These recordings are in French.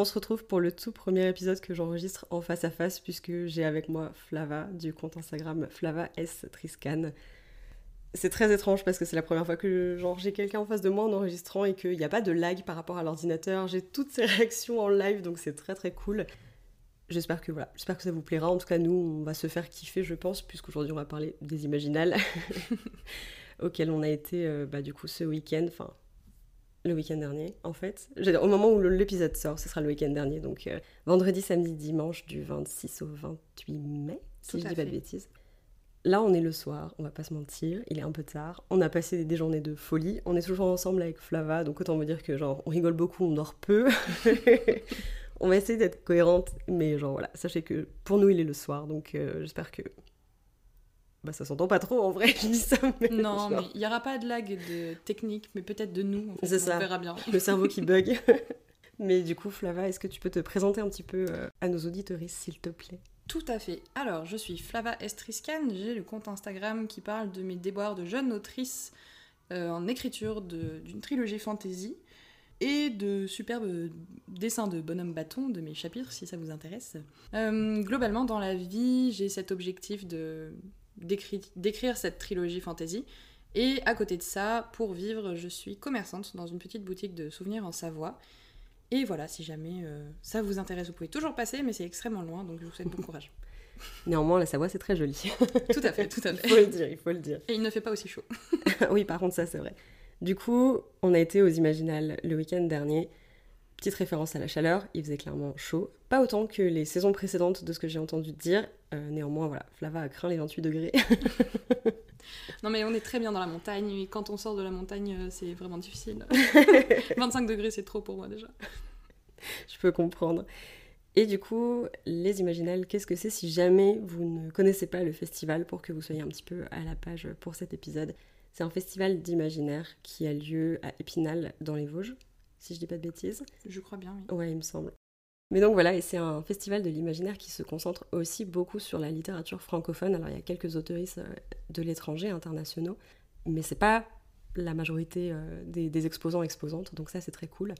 On se retrouve pour le tout premier épisode que j'enregistre en face à face puisque j'ai avec moi Flava du compte Instagram Flava S Triscan. C'est très étrange parce que c'est la première fois que j'ai quelqu'un en face de moi en enregistrant et qu'il n'y a pas de lag par rapport à l'ordinateur. J'ai toutes ces réactions en live donc c'est très très cool. J'espère que voilà, j'espère que ça vous plaira. En tout cas, nous, on va se faire kiffer, je pense, puisqu'aujourd'hui on va parler des Imaginales auxquels on a été euh, bah, du coup ce week-end, enfin le week-end dernier, en fait. Au moment où l'épisode sort, ce sera le week-end dernier, donc euh, vendredi, samedi, dimanche, du 26 au 28 mai, si je dis pas de bêtises. Là, on est le soir, on va pas se mentir, il est un peu tard. On a passé des journées de folie. On est toujours ensemble avec Flava, donc autant me dire que genre on rigole beaucoup, on dort peu. on va essayer d'être cohérente, mais genre voilà, sachez que pour nous il est le soir, donc euh, j'espère que bah, ça s'entend pas trop en vrai, je dis ça. Mais non, mais il n'y aura pas de lag de technique, mais peut-être de nous. En fait, C'est ça. On verra bien. Le cerveau qui bug. mais du coup, Flava, est-ce que tu peux te présenter un petit peu euh, à nos auditoristes, s'il te plaît? Tout à fait. Alors, je suis Flava Estriscan. J'ai le compte Instagram qui parle de mes déboires de jeune autrice euh, en écriture d'une trilogie fantasy et de superbes dessins de bonhomme bâton de mes chapitres si ça vous intéresse. Euh, globalement, dans la vie, j'ai cet objectif de d'écrire cette trilogie fantasy. Et à côté de ça, pour vivre, je suis commerçante dans une petite boutique de souvenirs en Savoie. Et voilà, si jamais euh, ça vous intéresse, vous pouvez toujours passer, mais c'est extrêmement loin, donc je vous souhaite bon courage. Néanmoins, la Savoie, c'est très joli. tout à fait, tout à fait. il faut le dire, il faut le dire. Et il ne fait pas aussi chaud. oui, par contre, ça, c'est vrai. Du coup, on a été aux Imaginales le week-end dernier. Petite référence à la chaleur, il faisait clairement chaud. Pas autant que les saisons précédentes de ce que j'ai entendu dire. Euh, néanmoins, voilà, Flava a craint les 28 degrés. non mais on est très bien dans la montagne, et quand on sort de la montagne, euh, c'est vraiment difficile. 25 degrés, c'est trop pour moi déjà. Je peux comprendre. Et du coup, les Imaginales, qu'est-ce que c'est si jamais vous ne connaissez pas le festival pour que vous soyez un petit peu à la page pour cet épisode? C'est un festival d'imaginaire qui a lieu à Épinal dans les Vosges si je dis pas de bêtises. Je crois bien, oui. Ouais, il me semble. Mais donc voilà, c'est un festival de l'imaginaire qui se concentre aussi beaucoup sur la littérature francophone. Alors il y a quelques autoristes euh, de l'étranger, internationaux, mais c'est pas la majorité euh, des, exposants exposantes, donc ça c'est très cool.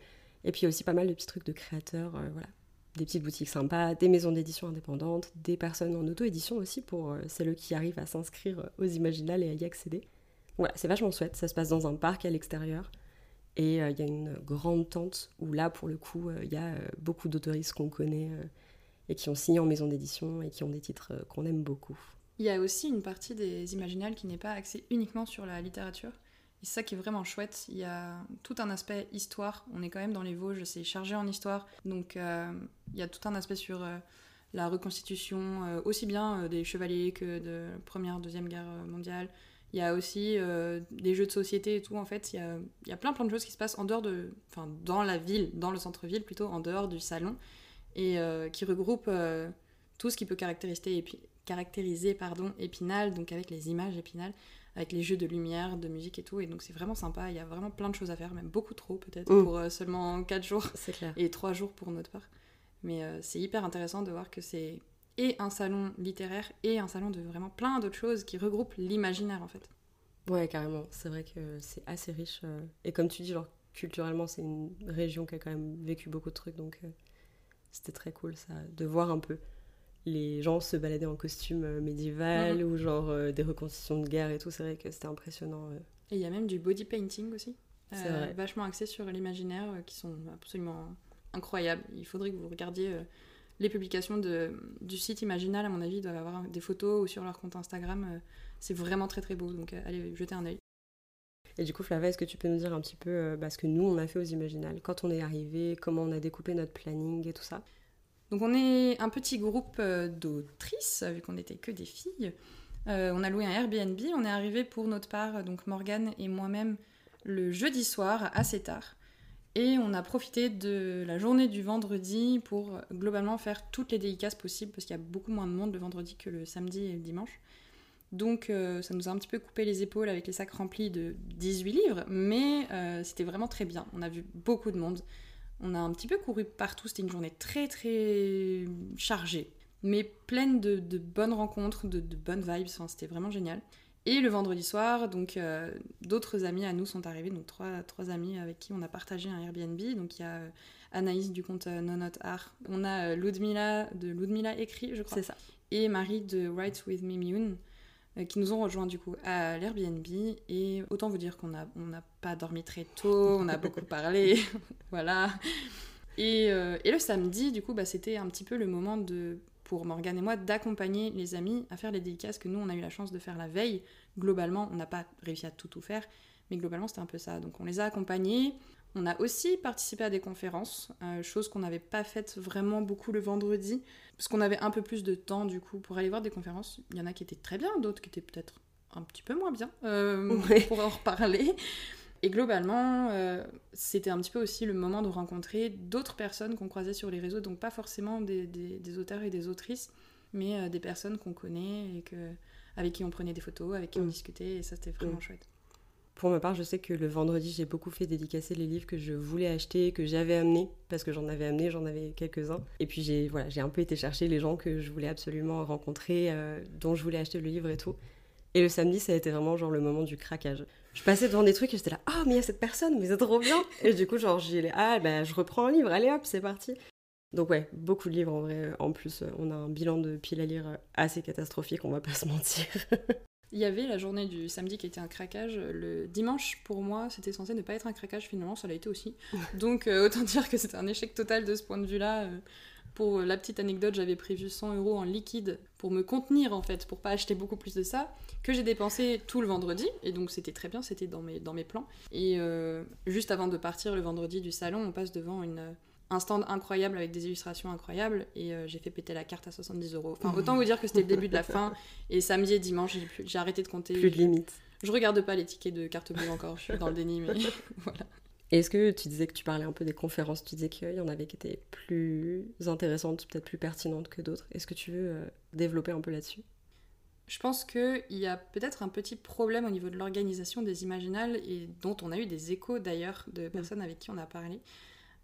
Et puis il a aussi pas mal de petits trucs de créateurs, euh, voilà, des petites boutiques sympas, des maisons d'édition indépendantes, des personnes en auto-édition aussi pour celles qui arrivent à s'inscrire aux Imaginales et à y accéder. Voilà, c'est vachement chouette, ça se passe dans un parc à l'extérieur. Et euh, il y a une grande tente où là, pour le coup, euh, il y a euh, beaucoup d'autoristes qu'on connaît et qui ont signé en maison d'édition et qui ont des titres qu'on aime beaucoup. Il y a aussi une partie des imaginales qui n'est pas axée uniquement sur la littérature. Et c'est ça qui est vraiment chouette. Il y a tout un aspect histoire. On est quand même dans les Vosges, c'est chargé en histoire. Donc il y a tout un aspect sur la reconstitution, aussi bien des chevaliers que de la Première, Deuxième Guerre mondiale, il y a aussi euh, des jeux de société et tout. En fait, il y a, il y a plein plein de choses qui se passent en dehors de, enfin, dans la ville, dans le centre-ville plutôt, en dehors du salon, et euh, qui regroupent euh, tout ce qui peut caractériser, caractériser pardon, Épinal, donc avec les images Épinal, avec les jeux de lumière, de musique et tout. Et donc c'est vraiment sympa. Il y a vraiment plein de choses à faire, même beaucoup trop peut-être pour seulement 4 jours clair. et 3 jours pour notre part. Mais c'est hyper intéressant de voir que c'est et un salon littéraire et un salon de vraiment plein d'autres choses qui regroupent l'imaginaire en fait. Ouais, carrément. C'est vrai que c'est assez riche. euh, Et comme tu dis, genre, culturellement, c'est une région qui a quand même vécu beaucoup de trucs. Donc, euh, c'était très cool, ça, de voir un peu les gens se balader en costume euh, médiéval ou genre euh, des reconstitutions de guerre et tout. C'est vrai que c'était impressionnant. Et il y a même du body painting aussi. C'est vrai. Vachement axé sur l'imaginaire qui sont absolument incroyables. Il faudrait que vous regardiez les publications de, du site Imaginal, à mon avis, doivent avoir des photos ou sur leur compte Instagram. euh, c'est vraiment très très beau, donc euh, allez jeter un œil. Et du coup, Flava, est-ce que tu peux nous dire un petit peu euh, bah, ce que nous, on a fait aux Imaginales Quand on est arrivé, comment on a découpé notre planning et tout ça? Donc on est un petit groupe d'autrices, vu qu'on n'était que des filles. Euh, on a loué un Airbnb, on est arrivé pour notre part, donc Morgane et moi-même, le jeudi soir assez tard. Et on a profité de la journée du vendredi pour globalement faire toutes les dédicaces possibles parce qu'il y a beaucoup moins de monde le vendredi que le samedi et le dimanche. Donc euh, ça nous a un petit peu coupé les épaules avec les sacs remplis de 18 livres, mais euh, c'était vraiment très bien. On a vu beaucoup de monde. On a un petit peu couru partout. C'était une journée très très chargée, mais pleine de, bonnes rencontres, de, bonnes vibes. c'était vraiment génial. Et le vendredi soir, donc euh, d'autres amis à nous sont arrivés, donc trois, trois amis avec qui on a partagé un Airbnb. Donc il y a euh, Anaïs du compte euh, Nonot Art, on a Ludmila de Ludmila écrit, je crois. C'est ça. Et Marie de Writes with Mimiun qui nous ont rejoints du coup à l'Airbnb. Et autant vous dire qu'on n'a on pas dormi très tôt, on a beaucoup parlé, voilà. Et, et, le samedi, du coup, bah, c'était un petit peu le moment de pour Morgane et moi d'accompagner les amis à faire les dédicaces que nous on a eu la chance de faire la veille. Globalement, on n'a pas réussi à tout tout faire, mais globalement c'était un peu ça. Donc on les a accompagnés. On a aussi participé à des conférences, euh, chose qu'on n'avait pas faite vraiment beaucoup le vendredi, parce qu'on avait un peu plus de temps du coup pour aller voir des conférences. Il y en a qui étaient très bien, d'autres qui étaient peut-être un petit peu moins bien, euh, pour en reparler. Et globalement, euh, c'était un petit peu aussi le moment de rencontrer d'autres personnes qu'on croisait sur les réseaux, donc pas forcément des, auteurs et des autrices, mais euh, des personnes qu'on connaît et que, avec qui on prenait des photos, avec qui on mm. discutait, et ça c'était vraiment mm. chouette. Pour ma part, je sais que le vendredi, j'ai beaucoup fait dédicacer les livres que je voulais acheter, que j'avais amenés, parce que j'en avais amené, j'en avais quelques-uns. Et puis j'ai voilà, j'ai un peu été chercher les gens que je voulais absolument rencontrer, euh, dont je voulais acheter le livre et tout. Et le samedi, ça a été vraiment genre le moment du craquage je passais devant des trucs et j'étais là, oh, mais il y a cette personne, mais c'est trop bien. Et du coup, genre, j'ai ah, ben, je reprends un livre, allez hop, c'est parti. Donc, ouais, beaucoup de livres en vrai. En plus, on a un bilan de piles à lire assez catastrophique, on va pas se mentir. Il y avait la journée du samedi qui était un craquage. Le dimanche, pour moi, c'était censé ne pas être un craquage, finalement, ça l'a été aussi. Donc, euh, autant dire que c'était un échec total de ce point de vue-là. Euh, pour la petite anecdote, j'avais prévu 100 euros en liquide pour me contenir en fait, pour pas acheter beaucoup plus de ça, que j'ai dépensé tout le vendredi, et donc c'était très bien, c'était dans mes, dans mes plans. Et euh, juste avant de partir le vendredi du salon, on passe devant une, un stand incroyable avec des illustrations incroyables, et euh, j'ai fait péter la carte à 70 euros. Enfin, autant vous dire que c'était le début de la fin, et samedi et dimanche, j'ai arrêté de compter. Plus de limite. Je regarde pas les tickets de carte bleue encore, je suis dans le déni, mais voilà. Est-ce que tu disais que tu parlais un peu des conférences, tu disais qu'il y en avait qui étaient plus intéressantes, peut-être plus pertinentes que d'autres. Est-ce que tu veux euh, développer un peu là-dessus? Je pense qu'il y a peut-être un petit problème au niveau de l'organisation des imaginales et dont on a eu des échos d'ailleurs de personnes avec qui on a parlé,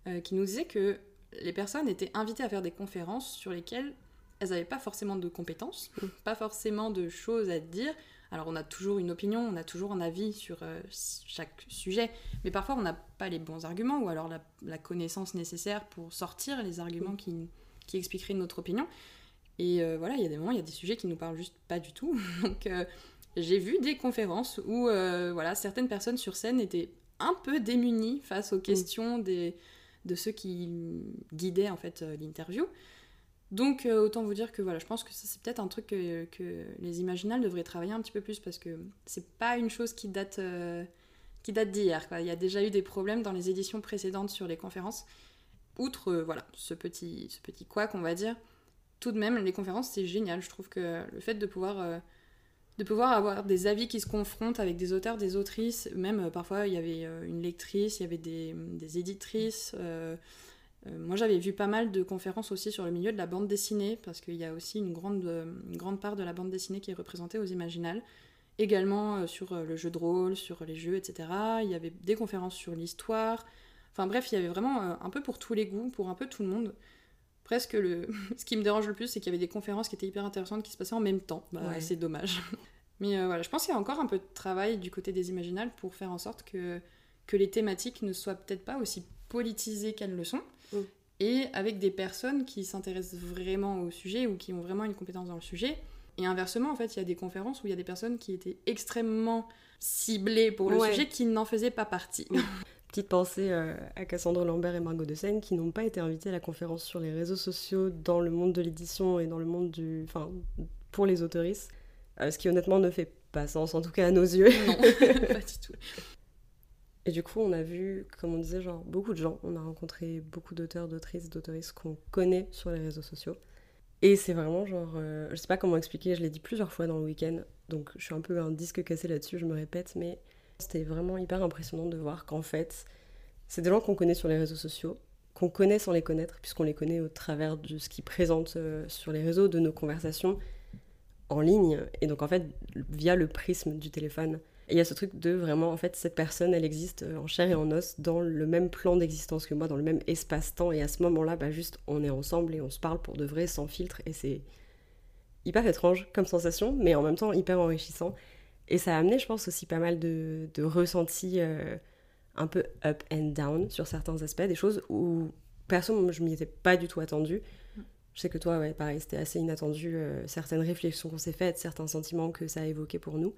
euh, qui nous disaient que les personnes étaient invitées à faire des conférences sur lesquelles elles n'avaient pas forcément de compétences, mm. pas forcément de choses à dire, alors on a toujours une opinion, on a toujours un avis sur euh, chaque sujet, mais parfois on n'a pas les bons arguments ou alors la, connaissance nécessaire pour sortir les arguments qui, qui expliqueraient notre opinion. Et euh, voilà, il y a des moments, il y a des sujets qui nous parlent juste pas du tout. Donc euh, j'ai vu des conférences où voilà, certaines personnes sur scène étaient un peu démunies face aux questions des, de ceux qui guidaient en fait l'interview. Donc euh, autant vous dire que voilà, je pense que c'est peut-être un truc que, les imaginales devraient travailler un petit peu plus parce que c'est pas une chose qui date, euh, qui date d'hier. Il y a déjà eu des problèmes dans les éditions précédentes sur les conférences. Outre euh, voilà ce petit, ce petit quoi qu'on va dire, tout de même les conférences c'est génial. Je trouve que le fait de pouvoir avoir des avis qui se confrontent avec des auteurs, des autrices, même parfois il y avait une lectrice, il y avait des, éditrices, moi, j'avais vu pas mal de conférences aussi sur le milieu de la bande dessinée, parce qu'il y a aussi une grande, euh, une grande part de la bande dessinée qui est représentée aux Imaginales. Également euh, sur le jeu de rôle, sur les jeux, etc. Il y avait des conférences sur l'histoire. Enfin bref, il y avait vraiment un peu pour tous les goûts, pour un peu tout le monde. Presque le... ce qui me dérange le plus, c'est qu'il y avait des conférences qui étaient hyper intéressantes qui se passaient en même temps. Bah, C'est dommage. Mais voilà, je pense qu'il y a encore un peu de travail du côté des Imaginales pour faire en sorte que, que les thématiques ne soient peut-être pas aussi politisées qu'elles le sont Mm. Et avec des personnes qui s'intéressent vraiment au sujet ou qui ont vraiment une compétence dans le sujet. Et inversement, en fait, il y a des conférences où il y a des personnes qui étaient extrêmement ciblées pour le sujet qui n'en faisaient pas partie. Petite pensée euh, à Cassandre Lambert et Margot de Seine qui n'ont pas été invitées à la conférence sur les réseaux sociaux dans le monde de l'édition et dans le monde du. Enfin, pour les autoristes. Euh, ce qui honnêtement ne fait pas sens, en tout cas à nos yeux. Non, pas du tout. Et du coup, on a vu, comme on disait, genre beaucoup de gens. On a rencontré beaucoup d'auteurs, d'autrices, d'autoristes qu'on connaît sur les réseaux sociaux. Et c'est vraiment genre, euh, je sais pas comment expliquer, je l'ai dit plusieurs fois dans le week-end, donc je suis un peu un disque cassé là-dessus, je me répète, mais c'était vraiment hyper impressionnant de voir qu'en fait, C'est des gens qu'on connaît sur les réseaux sociaux, qu'on connaît sans les connaître, puisqu'on les connaît au travers de ce qu'ils présentent euh, sur les réseaux, de nos conversations en ligne, et donc en fait via le prisme du téléphone. Et il y a ce truc de vraiment, en fait, cette personne, elle existe euh, en chair et en os dans le même plan d'existence que moi, dans le même espace-temps, et à ce moment-là, bah juste, on est ensemble et on se parle pour de vrai, sans filtre, et c'est hyper étrange comme sensation, mais en même temps hyper enrichissant. Et ça a amené, je pense, aussi pas mal de, de ressentis euh, un peu up and down sur certains aspects, des choses où personne, je m'y étais pas du tout attendue. Je sais que toi, ouais, pareil, c'était assez inattendu, euh, certaines réflexions qu'on s'est faites, certains sentiments que ça a évoqués pour nous.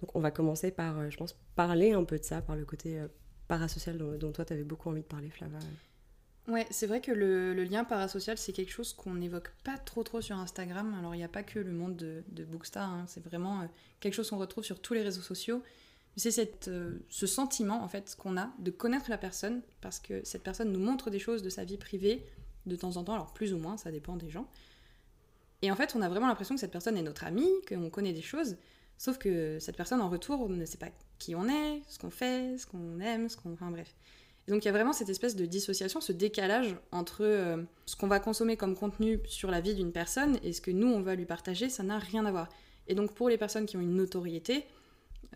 Donc on va commencer par, euh, je pense, parler un peu de ça, par le côté parasocial dont, toi, tu avais beaucoup envie de parler, Flava. Ouais, c'est vrai que le, lien parasocial, c'est quelque chose qu'on n'évoque pas trop trop sur Instagram. Alors, il n'y a pas que le monde de, de Bookstar, hein. c'est vraiment euh, quelque chose qu'on retrouve sur tous les réseaux sociaux. C'est euh, ce sentiment, en fait, qu'on a de connaître la personne, parce que cette personne nous montre des choses de sa vie privée, de temps en temps, alors plus ou moins, ça dépend des gens. Et en fait, on a vraiment l'impression que cette personne est notre amie, qu'on connaît des choses, sauf que cette personne, en retour, ne sait pas qui on est, ce qu'on fait, ce qu'on aime, ce qu'on... Enfin bref donc il y a vraiment cette espèce de dissociation, ce décalage entre euh, ce qu'on va consommer comme contenu sur la vie d'une personne et ce que nous on va lui partager, ça n'a rien à voir. Et donc pour les personnes qui ont une notoriété,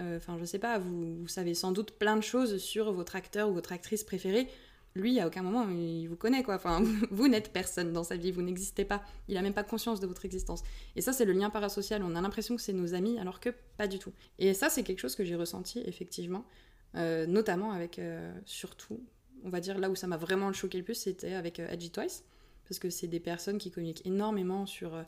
euh, enfin je sais pas, vous, savez sans doute plein de choses sur votre acteur ou votre actrice préférée. Lui, à aucun moment, il vous connaît, quoi. Enfin, vous n'êtes personne dans sa vie, vous n'existez pas. Il a même pas conscience de votre existence. Et ça, c'est le lien parasocial. On a l'impression que c'est nos amis, alors que pas du tout. Et ça, c'est quelque chose que j'ai ressenti, effectivement. Euh, notamment avec, euh, surtout, on va dire là où ça m'a vraiment choqué le plus, c'était avec euh, Twice, parce que c'est des personnes qui communiquent énormément sur euh,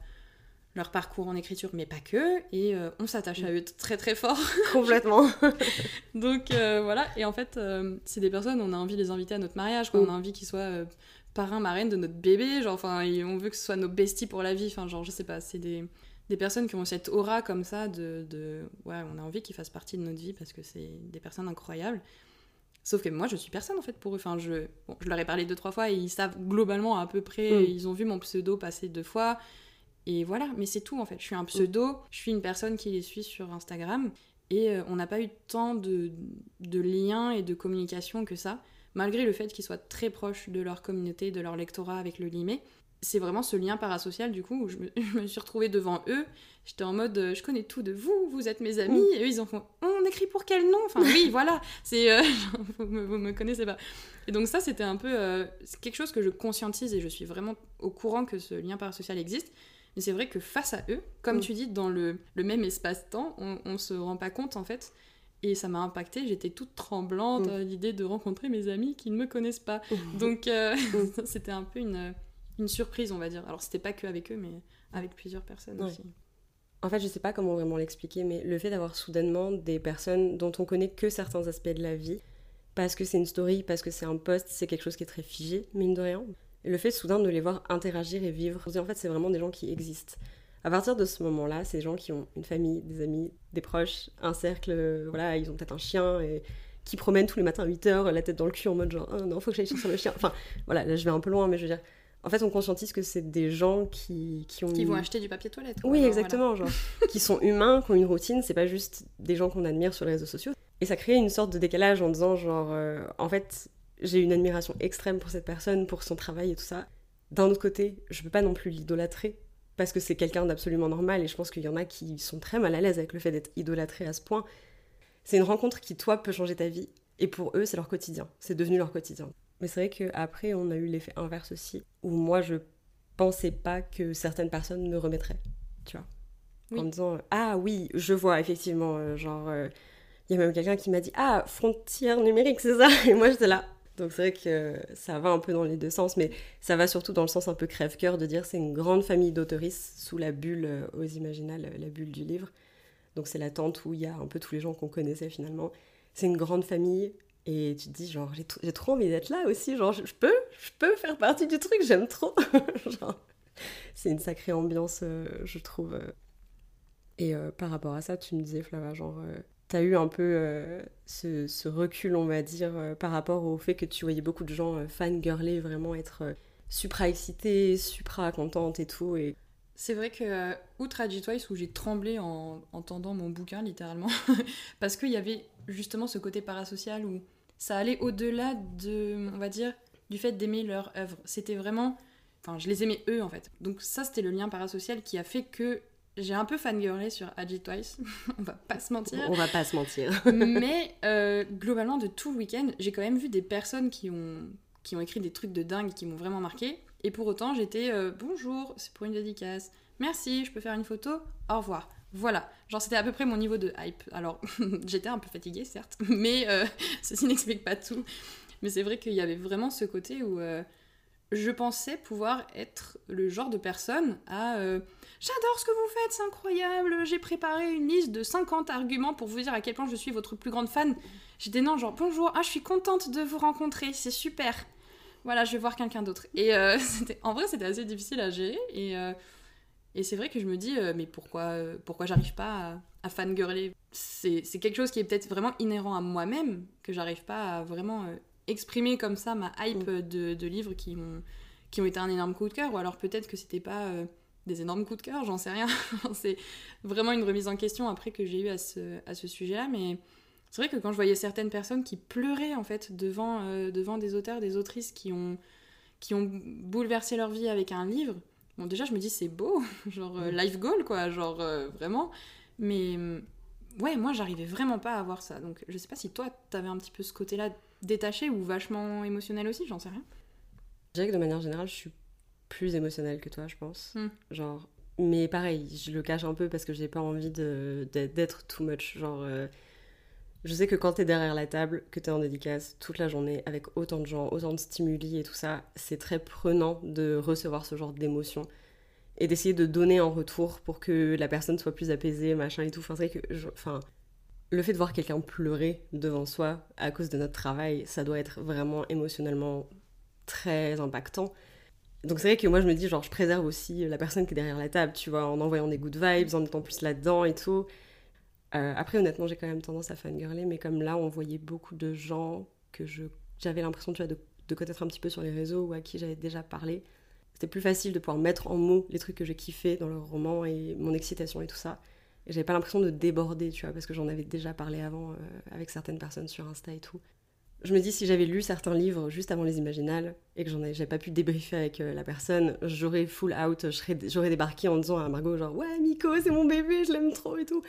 leur parcours en écriture, mais pas que, et on s'attache à eux très très fort. Complètement. Donc voilà, et en fait, c'est des personnes, on a envie de les inviter à notre mariage, quoi. on a envie qu'ils soient parrain, marraine de notre bébé, genre, enfin, on veut que ce soit nos besties pour la vie, enfin, genre, je sais pas, c'est des des personnes qui ont cette aura comme ça de, de ouais, on a envie qu'ils fassent partie de notre vie parce que c'est des personnes incroyables. Sauf que moi, je suis personne en fait pour eux. Enfin, je, je leur ai parlé deux, trois fois et ils savent globalement à peu près. Mm. Ils ont vu mon pseudo passer deux fois. Et voilà, mais c'est tout en fait. Je suis un pseudo, je suis une personne qui les suit sur Instagram. Et euh, on n'a pas eu tant de, de liens et de communication que ça, malgré le fait qu'ils soient très proches de leur communauté, de leur lectorat avec le Limé c'est vraiment ce lien parasocial du coup où je me, suis retrouvée devant eux. J'étais en mode euh, je connais tout de vous, vous êtes mes amis. Et eux ils ont fait on écrit pour quel nom? Enfin oui voilà, c'est euh, vous, me, me, connaissez pas. Et donc ça c'était un peu euh, quelque chose que je conscientise et je suis vraiment au courant que ce lien parasocial existe. Mais c'est vrai que face à eux, comme tu dis, dans le, le même espace-temps, on, on se rend pas compte en fait. Et ça m'a impacté, j'étais toute tremblante à l'idée de rencontrer mes amis qui ne me connaissent pas. Donc c'était un peu une une surprise, on va dire. Alors, c'était pas que avec eux, mais avec plusieurs personnes aussi. En fait, je sais pas comment vraiment l'expliquer, mais le fait d'avoir soudainement des personnes dont on connaît que certains aspects de la vie, parce que c'est une story, parce que c'est un post, c'est quelque chose qui est très figé, mine de rien. Et le fait soudain de les voir interagir et vivre, en fait, c'est vraiment des gens qui existent. À partir de ce moment-là, c'est des gens qui ont une famille, des amis, des proches, un cercle, voilà, ils ont peut-être un chien et qui promènent tous les matins à 8h, la tête dans le cul en mode genre, oh non, faut que j'aille chercher le chien. Enfin, voilà, là je vais un peu loin, mais je veux dire, en fait, on conscientise que c'est des gens qui, qui ont. Qui vont acheter du papier toilette. oui, exactement. Genre, qui sont humains, qui ont une routine. C'est pas juste des gens qu'on admire sur les réseaux sociaux. Et ça crée une sorte de décalage en disant, genre, euh, en fait, j'ai une admiration extrême pour cette personne, pour son travail et tout ça. D'un autre côté, je peux pas non plus l'idolâtrer parce que c'est quelqu'un d'absolument normal et je pense qu'il y en a qui sont très mal à l'aise avec le fait d'être idolâtré à ce point. C'est une rencontre qui, toi, peut changer ta vie. Et pour eux, c'est leur quotidien. C'est devenu leur quotidien. Mais c'est vrai qu'après, on a eu l'effet inverse aussi, où moi, je pensais pas que certaines personnes me remettraient, tu vois. En me disant, ah oui, je vois, effectivement, euh, genre, euh, il y a même quelqu'un qui m'a dit, ah, frontière numérique, c'est ça? Et moi, j'étais là. Donc c'est vrai que ça va un peu dans les deux sens, mais ça va surtout dans le sens un peu crève-cœur de dire c'est une grande famille d'autoristes sous la bulle euh, aux imaginales, la bulle du livre. Donc c'est la tente où il y a un peu tous les gens qu'on connaissait finalement. C'est une grande famille et tu te dis, genre, j'ai trop envie d'être là aussi. Genre, je, peux, je peux faire partie du truc, j'aime trop. c'est une sacrée ambiance, euh, je trouve. Euh. Et euh, par rapport à ça, tu me disais, Flava, genre, t'as eu un peu ce, ce, recul, on va dire, par rapport au fait que tu voyais beaucoup de gens fangirler, vraiment être supra-excités, supra-contentes et tout. Et c'est vrai que, outre à Twice, où j'ai tremblé en entendant mon bouquin, littéralement, parce qu'il y avait justement ce côté parasocial où ça allait au-delà de, on va dire, du fait d'aimer leur œuvre. C'était vraiment, enfin, je les aimais eux en fait. Donc ça, c'était le lien parasocial qui a fait que j'ai un peu fangirlé sur Agit Twice, on va pas se mentir. On va pas se mentir. Mais euh, globalement, de tout le week-end, j'ai quand même vu des personnes qui ont, qui ont écrit des trucs de dingue qui m'ont vraiment marqué. Et pour autant, j'étais euh, bonjour, c'est pour une dédicace. Merci, je peux faire une photo. Au revoir. Voilà, genre c'était à peu près mon niveau de hype. Alors j'étais un peu fatiguée certes, mais euh, ceci n'explique pas tout. Mais c'est vrai qu'il y avait vraiment ce côté où je pensais pouvoir être le genre de personne à J'adore ce que vous faites, c'est incroyable. J'ai préparé une liste de 50 arguments pour vous dire à quel point je suis votre plus grande fan. J'étais non, genre bonjour, ah, je suis contente de vous rencontrer, c'est super. Voilà, je vais voir quelqu'un d'autre. Et euh, en vrai, c'était assez difficile à gérer. Et, euh, et c'est vrai que je me dis, euh, mais pourquoi, pourquoi j'arrive pas à, à fangirler? C'est, quelque chose qui est peut-être vraiment inhérent à moi-même, que j'arrive pas à vraiment exprimer comme ça ma hype mm. de, de livres qui, m'ont, qui ont été un énorme coup de cœur. Ou alors peut-être que c'était pas des énormes coups de cœur, j'en sais rien. c'est vraiment une remise en question après que j'ai eu à ce, à ce sujet-là. Mais c'est vrai que quand je voyais certaines personnes qui pleuraient en fait devant, euh, devant des auteurs, des autrices qui ont, qui ont bouleversé leur vie avec un livre, bon déjà je me dis c'est beau, genre euh, life goal quoi, genre euh, vraiment. Mais ouais, moi j'arrivais vraiment pas à voir ça. Donc je sais pas si toi t'avais un petit peu ce côté-là détaché ou vachement émotionnel aussi, j'en sais rien. Je dirais que de manière générale, je suis plus émotionnelle que toi, je pense. Hmm. Genre, mais pareil, je le cache un peu parce que j'ai pas envie d'être too much. Genre, euh, je sais que quand t'es derrière la table, que t'es en dédicace toute la journée avec autant de gens, autant de stimuli et tout ça, c'est très prenant de recevoir ce genre d'émotions et d'essayer de donner en retour pour que la personne soit plus apaisée, machin et tout. Enfin, c'est que, enfin, le fait de voir quelqu'un pleurer devant soi à cause de notre travail, ça doit être vraiment émotionnellement très impactant. Donc c'est vrai que moi je me dis genre je préserve aussi la personne qui est derrière la table, tu vois, en envoyant des good vibes, en étant plus là-dedans et tout. Euh, après honnêtement j'ai quand même tendance à fangirler, mais comme là on voyait beaucoup de gens que je j'avais l'impression tu vois de, connaître un petit peu sur les réseaux ou à qui j'avais déjà parlé. C'était plus facile de pouvoir mettre en mots les trucs que je kiffais dans leur roman et mon excitation et tout ça. Et j'avais pas l'impression de déborder, tu vois, parce que j'en avais déjà parlé avant euh, avec certaines personnes sur Insta et tout je me dis si j'avais lu certains livres juste avant les imaginales et que j'en j'avais pas pu débriefer avec euh, la personne, j'aurais full out, j'aurais débarqué en disant à Margot genre ouais Miko c'est mon bébé, je l'aime trop et tout.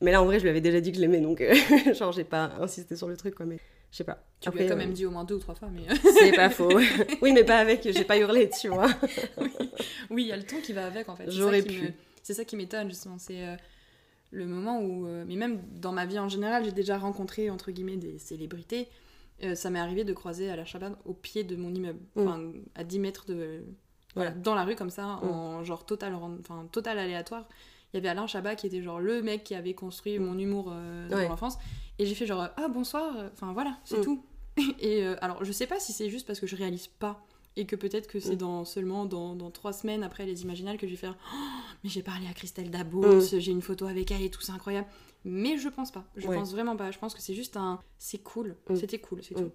Mais là en vrai je lui avais déjà dit que je l'aimais donc euh, genre j'ai pas insisté sur le truc quoi mais je sais pas. Tu lui as quand même dit au moins deux ou trois fois mais c'est pas faux. oui mais pas avec, j'ai pas hurlé tu vois. oui il y a le ton qui va avec en fait. J'aurais pu. C'est ça qui m'étonne justement c'est euh, le moment où mais même dans ma vie en général j'ai déjà rencontré entre guillemets des célébrités euh, ça m'est arrivé de croiser Alain Chabat au pied de mon immeuble, mm. à 10 mètres de. Voilà, dans la rue comme ça, mm. en genre total, enfin, total aléatoire. Il y avait Alain Chabat qui était genre le mec qui avait construit mon humour euh, dans l'enfance. Et j'ai fait genre, ah bonsoir, enfin voilà, c'est mm. tout. Et euh, alors, je sais pas si c'est juste parce que je réalise pas et que peut-être que c'est dans seulement dans, dans, trois semaines après les imaginales que je vais faire oh, mais j'ai parlé à Christelle Dabos j'ai une photo avec elle et tout c'est incroyable mais je pense pas. Je pense vraiment pas. Je pense que c'est juste un. C'est cool. Mm. C'était cool, c'est mm. tout.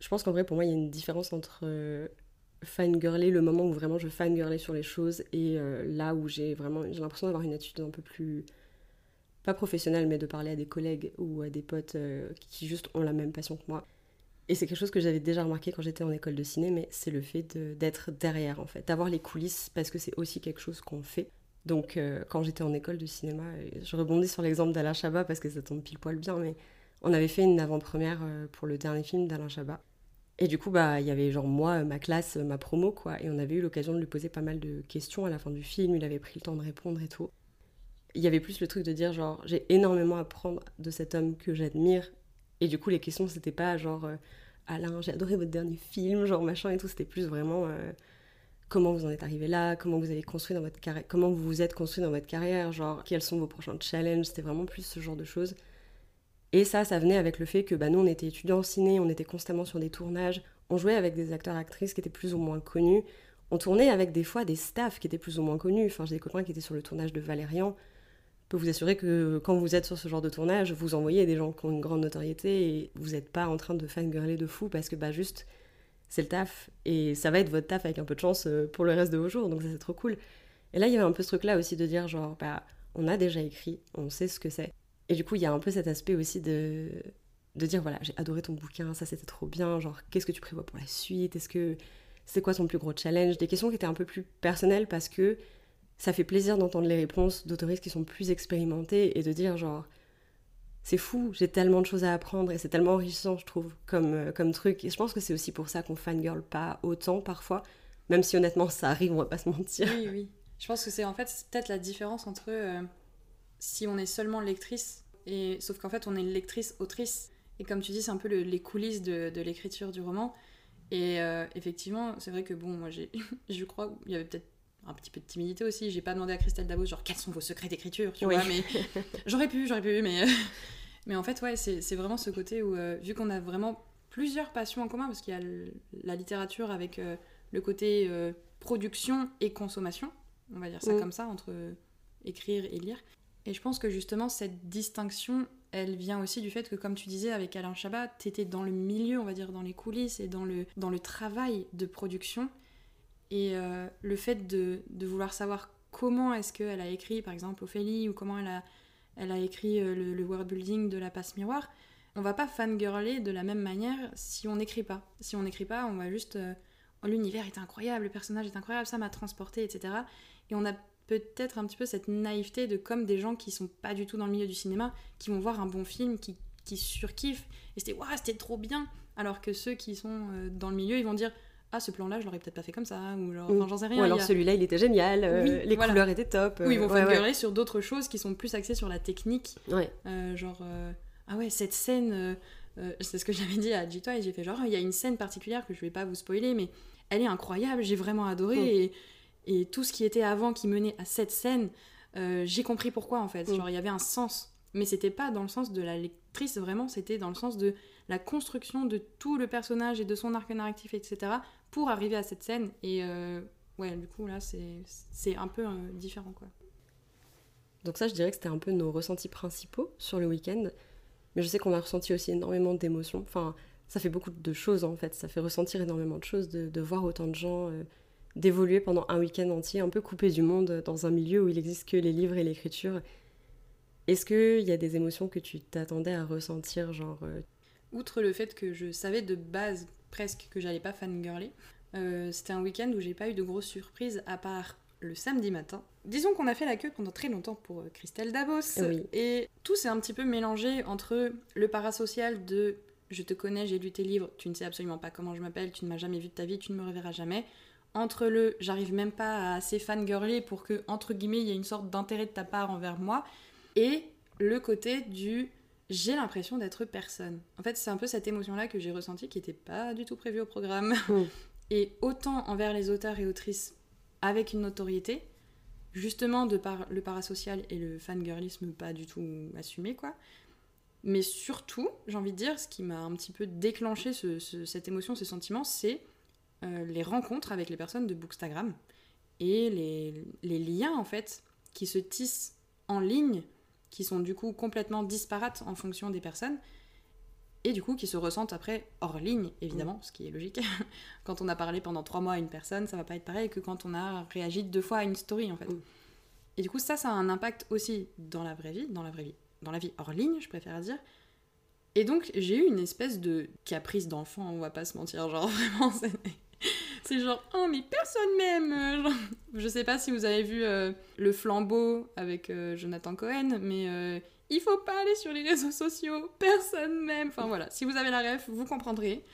Je pense qu'en vrai, pour moi, il y a une différence entre euh, fangirler, le moment où vraiment je fangirler sur les choses, et euh, là où j'ai vraiment. J'ai l'impression d'avoir une attitude un peu plus. Pas professionnelle, mais de parler à des collègues ou à des potes euh, qui juste ont la même passion que moi. Et c'est quelque chose que j'avais déjà remarqué quand j'étais en école de ciné, mais c'est le fait d'être derrière, en fait, d'avoir les coulisses, parce que c'est aussi quelque chose qu'on fait. Donc, euh, quand j'étais en école de cinéma, je rebondis sur l'exemple d'Alain Chabat parce que ça tombe pile poil bien, mais on avait fait une avant-première euh, pour le dernier film d'Alain Chabat. Et du coup, bah, il y avait genre moi, ma classe, ma promo, quoi. Et on avait eu l'occasion de lui poser pas mal de questions à la fin du film. Il avait pris le temps de répondre et tout. Il y avait plus le truc de dire genre, j'ai énormément à prendre de cet homme que j'admire. Et du coup, les questions, c'était pas genre, euh, Alain, j'ai adoré votre dernier film, genre machin et tout. C'était plus vraiment comment vous en êtes arrivé là, comment vous avez construit dans votre carrière, comment vous vous êtes construit dans votre carrière, genre quels sont vos prochains challenges, c'était vraiment plus ce genre de choses. Et ça, ça venait avec le fait que bah, nous, on était étudiants en ciné, on était constamment sur des tournages, on jouait avec des acteurs actrices qui étaient plus ou moins connus, on tournait avec des fois des staffs qui étaient plus ou moins connus. Enfin, j'ai des copains qui étaient sur le tournage de Valérian. Je peux vous assurer que quand vous êtes sur ce genre de tournage, vous envoyez des gens qui ont une grande notoriété et vous n'êtes pas en train de fangirler de fou parce que bah juste c'est le taf. Et ça va être votre taf avec un peu de chance euh, pour le reste de vos jours. Donc ça, c'est trop cool. Et là, il y avait un peu ce truc-là aussi de dire, genre, bah, on a déjà écrit, on sait ce que c'est. Et du coup, il y a un peu cet aspect aussi de de dire voilà, j'ai adoré ton bouquin, ça c'était trop bien, genre qu'est-ce que tu prévois pour la suite? Est-ce que c'est quoi ton plus gros challenge? Des questions qui étaient un peu plus personnelles parce que ça fait plaisir d'entendre les réponses d'autoristes qui sont plus expérimentés et de dire genre c'est fou, j'ai tellement de choses à apprendre et c'est tellement enrichissant, je trouve, comme, euh, comme truc. Et je pense que c'est aussi pour ça qu'on fangirl pas autant parfois, même si honnêtement ça arrive, on va pas se mentir. Oui, oui. Je pense que c'est en fait peut-être la différence entre euh, si on est seulement lectrice, et sauf qu'en fait on est lectrice-autrice. Et comme tu dis, c'est un peu les coulisses de, l'écriture du roman. Et euh, effectivement, c'est vrai que bon, moi j'ai, je crois, il y avait peut-être un petit peu de timidité aussi. J'ai pas demandé à Christelle Dabos, genre, quels sont vos secrets d'écriture, tu vois, mais j'aurais pu, j'aurais pu, mais. mais en fait, ouais, c'est vraiment ce côté où, euh, vu qu'on a vraiment plusieurs passions en commun, parce qu'il y a la littérature avec euh, le côté euh, production et consommation, on va dire ça mm. comme ça, entre écrire et lire. Et je pense que justement, cette distinction, elle vient aussi du fait que, comme tu disais avec Alain Chabat, t'étais dans le milieu, on va dire, dans les coulisses et dans le, dans le travail de production. Et euh, le fait de, vouloir savoir comment est-ce qu'elle a écrit, par exemple, Ophélie, ou comment elle a, elle a écrit euh, le, le world building de la passe miroir, on va pas fangirler de la même manière si on n'écrit pas. Si on n'écrit pas, on va juste... Euh, oh, l'univers est incroyable, le personnage est incroyable, ça m'a transporté, etc. Et on a peut-être un petit peu cette naïveté de comme des gens qui sont pas du tout dans le milieu du cinéma, qui vont voir un bon film, qui, qui surkiffent, et c'était waouh, c'était trop bien. Alors que ceux qui sont dans le milieu, ils vont dire ah ce plan là je l'aurais peut-être pas fait comme ça ou genre j'en sais rien ou alors celui-là il était génial euh, les couleurs étaient top oui ils vont euh, ouais, sur d'autres choses qui sont plus axées sur la technique. Euh, genre ah ouais cette scène c'est ce que j'avais dit à J-Toy j'ai fait genre il y a une scène particulière que je vais pas vous spoiler mais elle est incroyable j'ai vraiment adoré mm. et, et, tout ce qui était avant qui menait à cette scène j'ai compris pourquoi en fait. Mm. genre il y avait un sens mais c'était pas dans le sens de la lectrice vraiment c'était dans le sens de la construction de tout le personnage et de son arc narratif, etc., pour arriver à cette scène. Et euh, ouais, du coup, là, c'est un peu euh, différent, quoi. Donc ça, je dirais que c'était un peu nos ressentis principaux sur le week-end. Mais je sais qu'on a ressenti aussi énormément d'émotions. Enfin, ça fait beaucoup de choses, en fait. Ça fait ressentir énormément de choses, de, voir autant de gens... Euh, d'évoluer pendant un week-end entier, un peu coupé du monde, dans un milieu où il n'existe que les livres et l'écriture. Est-ce qu'il y a des émotions que tu t'attendais à ressentir, genre outre le fait que je savais de base presque que j'allais pas fangirler, euh, c'était un week-end où j'ai pas eu de grosses surprises à part le samedi matin. Disons qu'on a fait la queue pendant très longtemps pour euh, Christelle Dabos. Et tout s'est un petit peu mélangé entre le parasocial de je te connais, j'ai lu tes livres, tu ne sais absolument pas comment je m'appelle, tu ne m'as jamais vu de ta vie, tu ne me reverras jamais. Entre le j'arrive même pas à assez fangirler pour que, entre guillemets, il y ait une sorte d'intérêt de ta part envers moi. Et le côté du j'ai l'impression d'être personne. En fait, c'est un peu cette émotion-là que j'ai ressentie qui n'était pas du tout prévue au programme. Mm. Et autant envers les auteurs et autrices avec une notoriété, justement de par le parasocial et le fangirlisme pas du tout assumé, quoi. Mais surtout, j'ai envie de dire, ce qui m'a un petit peu déclenché cette émotion, ce sentiment, c'est euh, les rencontres avec les personnes de Bookstagram et les, les liens, en fait, qui se tissent en ligne qui sont du coup complètement disparates en fonction des personnes, et du coup qui se ressentent après hors ligne, évidemment, ce qui est logique. quand on a parlé pendant trois mois à une personne, ça va pas être pareil que quand on a réagi deux fois à une story, en fait. Et du coup, ça, ça a un impact aussi dans la vraie vie, dans la vraie vie, dans la vie hors ligne, je préfère dire. Et donc, j'ai eu une espèce de caprice d'enfant, on va pas se mentir, genre vraiment, c'est genre, oh, mais personne m'aime. Euh, je sais pas si vous avez vu euh, Le Flambeau avec euh, Jonathan Cohen, mais il faut pas aller sur les réseaux sociaux, personne m'aime. Enfin voilà, si vous avez la ref, vous comprendrez.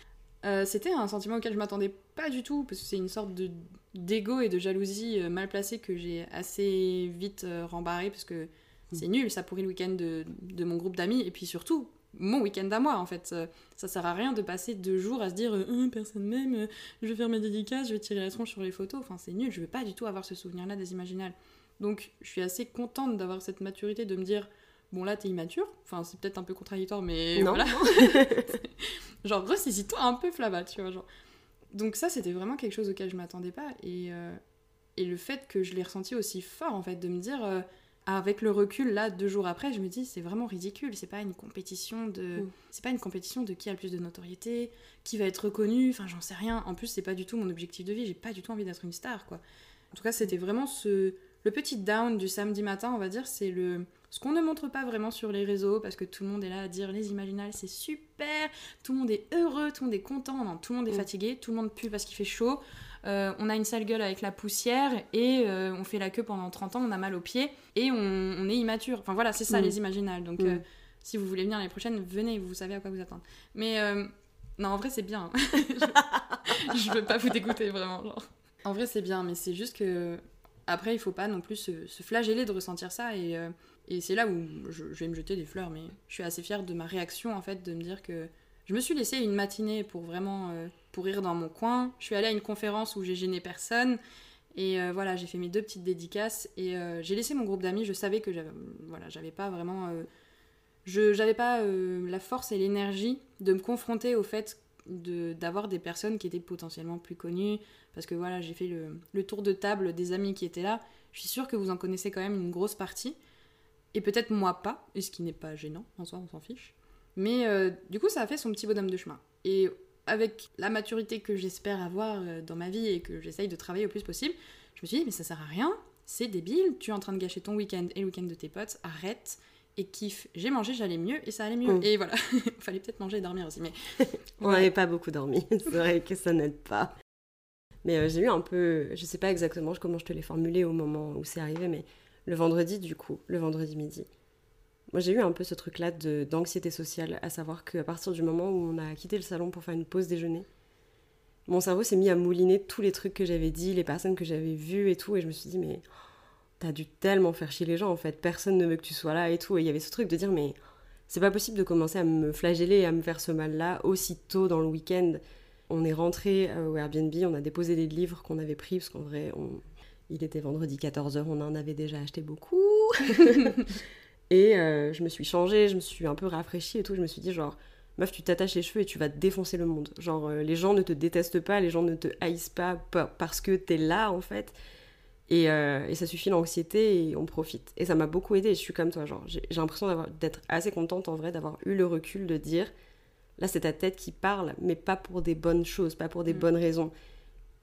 C'était un sentiment auquel je m'attendais pas du tout, parce que c'est une sorte de d'ego et de jalousie mal placée que j'ai assez vite rembarré, parce que c'est nul, ça pourrit le week-end de, de mon groupe d'amis, et puis surtout, mon week-end à moi en fait. Ça sert à rien de passer deux jours à se dire euh, personne m'aime, euh, je vais faire mes dédicaces, je vais tirer la tronche sur les photos. Enfin, c'est nul, je veux pas du tout avoir ce souvenir-là des imaginales. Donc, je suis assez contente d'avoir cette maturité de me dire bon, là, t'es immature. Enfin, c'est peut-être un peu contradictoire, mais voilà. genre, ressaisis-toi un peu, Flava, tu vois. Genre. Donc, ça, c'était vraiment quelque chose auquel je m'attendais pas. Et, euh, et le fait que je l'ai ressenti aussi fort, en fait, de me dire avec le recul là deux jours après je me dis c'est vraiment ridicule. C'est pas une compétition de mm. c'est pas une compétition de qui a le plus de notoriété qui va être reconnu. Enfin j'en sais rien. En plus c'est pas du tout mon objectif de vie. J'ai pas du tout envie d'être une star quoi. En tout cas c'était vraiment ce le petit down du samedi matin, on va dire, c'est le ce qu'on ne montre pas vraiment sur les réseaux parce que tout le monde est là à dire les imaginales c'est super, tout le monde est heureux, tout le monde est content, non, tout le monde est Mm. fatigué, tout le monde pue parce qu'il fait chaud, euh, on a une sale gueule avec la poussière et euh, on fait la queue pendant 30 ans, on a mal aux pieds et on, on est immature. Enfin voilà, c'est ça Mm. les imaginales. Donc Mm. euh, si vous voulez venir l'année prochaine, venez, vous savez à quoi vous attendre. Mais non, en vrai c'est bien. je, je veux pas vous dégoûter vraiment. genre. En vrai c'est bien, mais c'est juste que après il faut pas non plus se, se flageller de ressentir ça et, et c'est là où je, je vais me jeter des fleurs, mais je suis assez fière de ma réaction en fait, de me dire que je me suis laissée une matinée pour vraiment euh, pourrir dans mon coin. Je suis allée à une conférence où j'ai gêné personne. Et euh, voilà, j'ai fait mes deux petites dédicaces et euh, j'ai laissé mon groupe d'amis. Je savais que j'avais, voilà, pas vraiment, euh, je, j'avais pas la force et l'énergie de me confronter au fait de, d'avoir des personnes qui étaient potentiellement plus connues. Parce que voilà, j'ai fait le, le tour de table des amis qui étaient là. Je suis sûre que vous en connaissez quand même une grosse partie. Et peut-être moi pas, et ce qui n'est pas gênant, en soi, on s'en fiche. Mais du coup, ça a fait son petit bonhomme de chemin. Et avec la maturité que j'espère avoir euh, dans ma vie et que j'essaye de travailler au plus possible, je me suis dit, mais ça sert à rien, c'est débile, tu es en train de gâcher ton week-end et le week-end de tes potes, arrête et kiffe. J'ai mangé, j'allais mieux et ça allait mieux. Mm. Et voilà, fallait peut-être manger et dormir aussi, mais On n'avait pas beaucoup dormi, c'est vrai que ça n'aide pas. Mais euh, j'ai eu un peu, je sais pas exactement comment je te l'ai formulé au moment où c'est arrivé, mais le vendredi du coup, le vendredi midi. Moi j'ai eu un peu ce truc-là d'anxiété sociale, à savoir qu'à partir du moment où on a quitté le salon pour faire une pause déjeuner, mon cerveau s'est mis à mouliner tous les trucs que j'avais dit, les personnes que j'avais vues et tout, et je me suis dit mais t'as dû tellement faire chier les gens en fait, personne ne veut que tu sois là et tout, et il y avait ce truc de dire mais c'est pas possible de commencer à me flageller et à me faire ce mal-là aussitôt dans le week-end. On est rentré euh, au Airbnb, on a déposé les livres qu'on avait pris, parce qu'en vrai, on- il était vendredi 14h, on en avait déjà acheté beaucoup. et euh, je me suis changée, je me suis un peu rafraîchie et tout. Je me suis dit, genre, meuf, tu t'attaches les cheveux et tu vas défoncer le monde. Genre, euh, les gens ne te détestent pas, les gens ne te haïssent pas pa- parce que t'es là, en fait. Et, euh, et ça suffit l'anxiété et on profite. Et ça m'a beaucoup aidé. Je suis comme toi, genre, j'ai l'impression d'avoir- d'être assez contente en vrai d'avoir eu le recul de dire là, c'est ta tête qui parle, mais pas pour des bonnes choses, pas pour des Mm. bonnes raisons.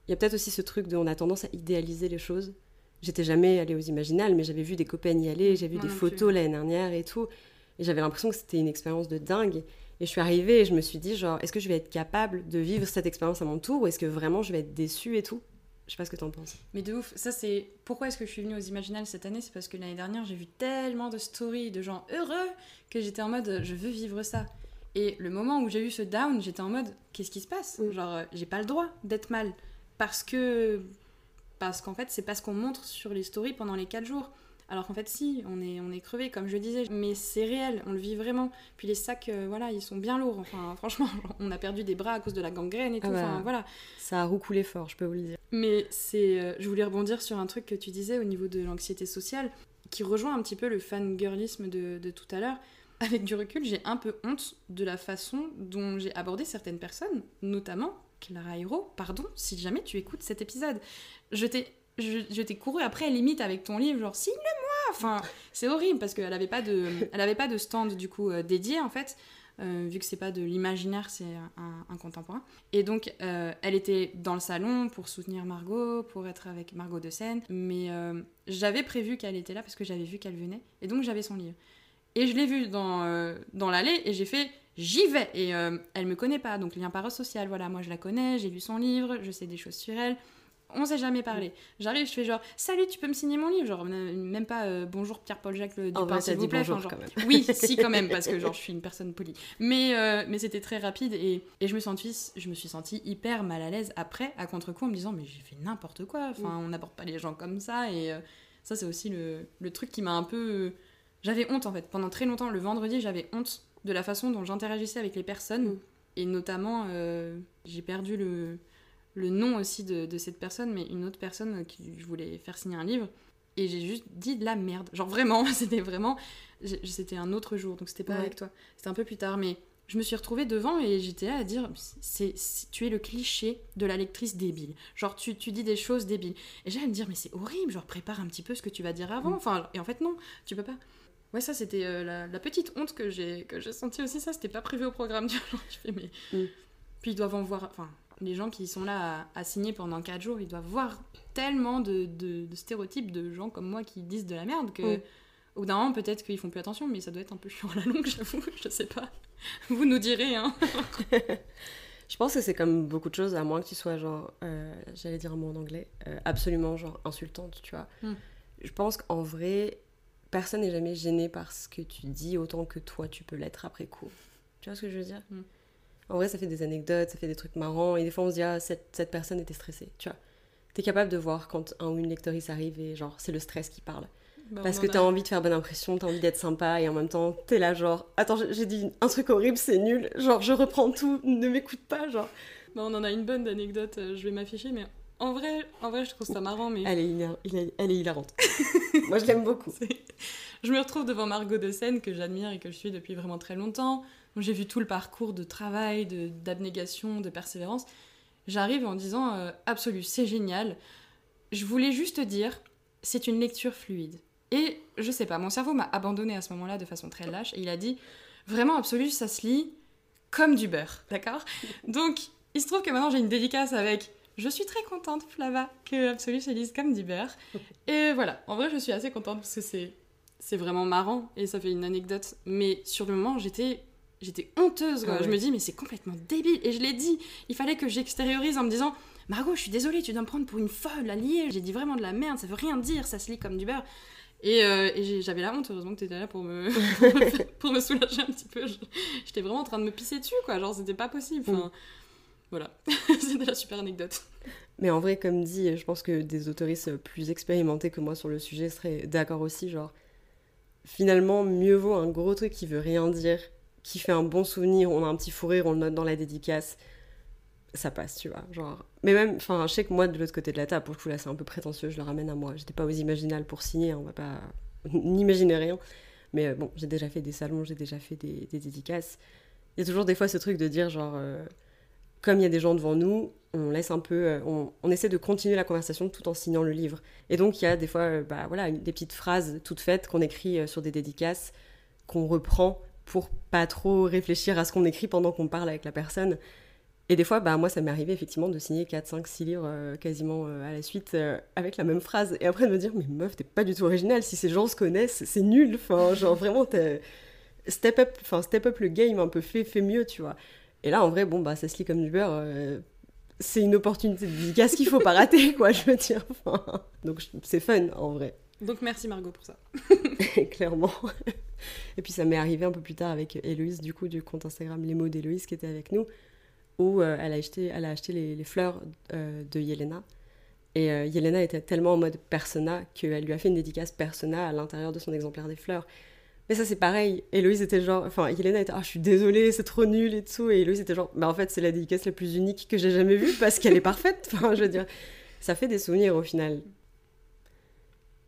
Il y a peut-être aussi ce truc de on a tendance à idéaliser les choses. J'étais jamais allée aux Imaginales, mais j'avais vu des copains y aller, j'ai vu des photos l'année dernière et tout. Et j'avais l'impression que c'était une expérience de dingue. Et je suis arrivée et je me suis dit, genre, est-ce que je vais être capable de vivre cette expérience à mon tour ou est-ce que vraiment je vais être déçue et tout? Je sais pas ce que t'en penses. Mais de ouf, ça c'est pourquoi est-ce que je suis venue aux Imaginales cette année? C'est parce que l'année dernière j'ai vu tellement de stories de gens heureux que j'étais en mode je veux vivre ça. Et le moment où j'ai eu ce down, j'étais en mode qu'est-ce qui se passe? Mm. Genre euh, j'ai pas le droit d'être mal parce que parce qu'en fait c'est pas ce qu'on montre sur les stories pendant les 4 jours. Alors qu'en fait si, on est on est crevé comme je disais, mais c'est réel, on le vit vraiment. Puis les sacs euh, voilà, ils sont bien lourds. Enfin franchement, on a perdu des bras à cause de la gangrène et tout. Ah bah. Enfin voilà. Ça a roucoulé fort, je peux vous le dire. Mais c'est, euh, je voulais rebondir sur un truc que tu disais au niveau de l'anxiété sociale, qui rejoint un petit peu le fangirlisme de, de tout à l'heure. Avec du recul, j'ai un peu honte de la façon dont j'ai abordé certaines personnes, notamment Clara Hero. Pardon, si jamais tu écoutes cet épisode. Je t'ai, je, couru après limite avec ton livre, genre signe-le-moi. Enfin, c'est horrible parce qu'elle avait pas de, pas de stand du coup euh, dédié en fait. euh, vu que c'est pas de l'imaginaire, c'est un, contemporain. Et donc, euh, elle était dans le salon pour soutenir Margot, pour être avec Margot de Seine. Mais j'avais prévu qu'elle était là parce que j'avais vu qu'elle venait. Et donc, j'avais son livre. Et je l'ai vue dans, dans l'allée et j'ai fait j'y vais. Et euh, elle me connaît pas, donc lien parasocial. Voilà, moi je la connais, j'ai lu son livre, je sais des choses sur elle. On s'est jamais parlé. J'arrive, je fais genre salut, tu peux me signer mon livre? Genre, euh, même pas euh, bonjour Pierre-Paul Jacques le Dupin, vrai, s'il vous plaît. bonjour Enfin, genre, quand même. oui, si quand même, parce que genre je suis une personne polie. Mais, euh, mais c'était très rapide et, et je, me sentis, je me suis sentie hyper mal à l'aise après, à contre-coup, en me disant mais j'ai fait n'importe quoi, enfin on n'aborde pas les gens comme ça et euh, ça c'est aussi le, le truc qui m'a un peu... J'avais honte en fait, pendant très longtemps, le vendredi j'avais honte de la façon dont j'interagissais avec les personnes Mm. et notamment euh, j'ai perdu le, le nom aussi de, de cette personne, mais une autre personne qui je voulais faire signer un livre. Et j'ai juste dit de la merde. Genre vraiment, c'était vraiment. C'était un autre jour, donc c'était pas Ouais. avec toi. C'était un peu plus tard, mais je me suis retrouvée devant et j'étais là à dire c'est, c'est- tu es le cliché de la lectrice débile. Genre tu, tu dis des choses débiles. Et j'allais me dire mais c'est horrible, genre prépare un petit peu ce que tu vas dire avant. Mm. Enfin, et en fait non, tu peux pas. Ouais, ça c'était euh, la, la petite honte que j'ai que j'ai sentie aussi. Ça, c'était pas prévu au programme. du genre, je fais mais. Mm. Puis ils doivent en voir. Enfin, les gens qui sont là à, à signer pendant 4 jours, ils doivent voir tellement de, de- de stéréotypes de gens comme moi qui disent de la merde que Mm. au bout d'un moment, peut-être qu'ils font plus attention, mais ça doit être un peu chiant à la longue, j'avoue, je sais pas. Vous nous direz, hein. Je pense que c'est comme beaucoup de choses, à moins que tu sois genre, euh, j'allais dire un mot en anglais, euh, absolument genre insultante, tu vois. Hmm. Je pense qu'en vrai, personne n'est jamais gêné par ce que tu dis autant que toi tu peux l'être après coup. Tu vois ce que je veux dire? Hmm. En vrai, ça fait des anecdotes, ça fait des trucs marrants, et des fois on se dit, ah, cette, cette personne était stressée, tu vois. T'es capable de voir quand un ou une lectrice arrive et genre, c'est le stress qui parle. Bah, Parce que a- t'as envie de faire bonne impression, t'as envie d'être sympa et en même temps t'es là genre attends j'ai- j'ai dit un truc horrible c'est nul genre je reprends tout ne m'écoute pas genre Bah, on en a une bonne d'anecdote, euh, je vais m'afficher, mais en vrai, en vrai, je trouve ça marrant, mais elle est, hilar- il est- elle est hilarante moi je l'aime beaucoup Je me retrouve devant Margot de Seine, que j'admire et que je suis depuis vraiment très longtemps. J'ai vu tout le parcours de travail, de- d'abnégation, de, persévérance. J'arrive en disant euh, Absolu, c'est génial. Je voulais juste dire c'est une lecture fluide. Et je sais pas, mon cerveau m'a abandonné à ce moment-là de façon très lâche et il a dit Vraiment, Absolu, ça se lit comme du beurre, d'accord? Donc, il se trouve que maintenant j'ai une dédicace avec je suis très contente, Flava, que Absolu se lise comme du beurre. Et voilà, en vrai, je suis assez contente parce que c'est c'est vraiment marrant et ça fait une anecdote. Mais sur le moment, j'étais j'étais honteuse. quoi. Ah ouais. Je me dis, mais c'est complètement débile. Et je l'ai dit. Il fallait que j'extériorise en me disant, Margot, je suis désolée, tu dois me prendre pour une folle à lier. J'ai dit vraiment de la merde, ça veut rien dire, ça se lit comme du beurre. Et, euh, et j'avais la honte, heureusement que t'étais là pour me, pour, me faire- pour me soulager un petit peu. J'étais vraiment en train de me pisser dessus, quoi. Genre, c'était pas possible. Enfin, voilà. c'était la super anecdote. mais en vrai comme dit je pense que des autoristes plus expérimentés que moi sur le sujet seraient d'accord aussi genre finalement mieux vaut un gros truc qui veut rien dire qui fait un bon souvenir on a un petit fou on le note dans la dédicace ça passe, tu vois. Genre... Mais même, enfin, je sais que moi, de l'autre côté de la table, pour le coup, là, c'est un peu prétentieux, je le ramène à moi. J'étais pas aux imaginales pour signer, hein, on va pas n'imaginer rien. Mais euh, bon, j'ai déjà fait des salons, j'ai déjà fait des, des dédicaces. Il y a toujours des fois ce truc de dire, genre, euh, comme il y a des gens devant nous, on laisse un peu, euh, on, essaie de continuer la conversation tout en signant le livre. Et donc, il y a des fois, euh, bah voilà, des petites phrases toutes faites qu'on écrit euh, sur des dédicaces, qu'on reprend pour pas trop réfléchir à ce qu'on écrit pendant qu'on parle avec la personne. Et des fois, bah, moi, ça m'est arrivé effectivement de signer 4, 5, 6 livres quasiment à la suite avec la même phrase. Et après de me dire, mais meuf, t'es pas du tout original. Si ces gens se connaissent, c'est nul. Enfin, genre vraiment, step up, step up le game un peu, fait, fait mieux, tu vois. Et là, en vrai, bon, bah, ça se lit comme du beurre. euh, c'est une opportunité de dédicace qu'il faut pas rater, quoi, je veux dire. Enfin, donc, c'est fun, en vrai. Donc, merci Margot pour ça. clairement. Et puis ça m'est arrivé un peu plus tard avec Héloïse, du coup, du compte Instagram Les mots d'Héloïse qui était avec nous, où euh, elle, a acheté, elle a acheté les, les fleurs euh, de Yelena. Et Yelena était tellement en mode persona qu'elle lui a fait une dédicace persona à l'intérieur de son exemplaire des fleurs. Mais ça, c'est pareil. Héloïse était genre. Enfin, Yelena était. Ah, je suis désolée, c'est trop nul et tout. Et Héloïse était genre. Bah, en fait, c'est la dédicace la plus unique que j'ai jamais vue parce qu'elle est parfaite. Enfin, je veux dire. Ça fait des souvenirs au final.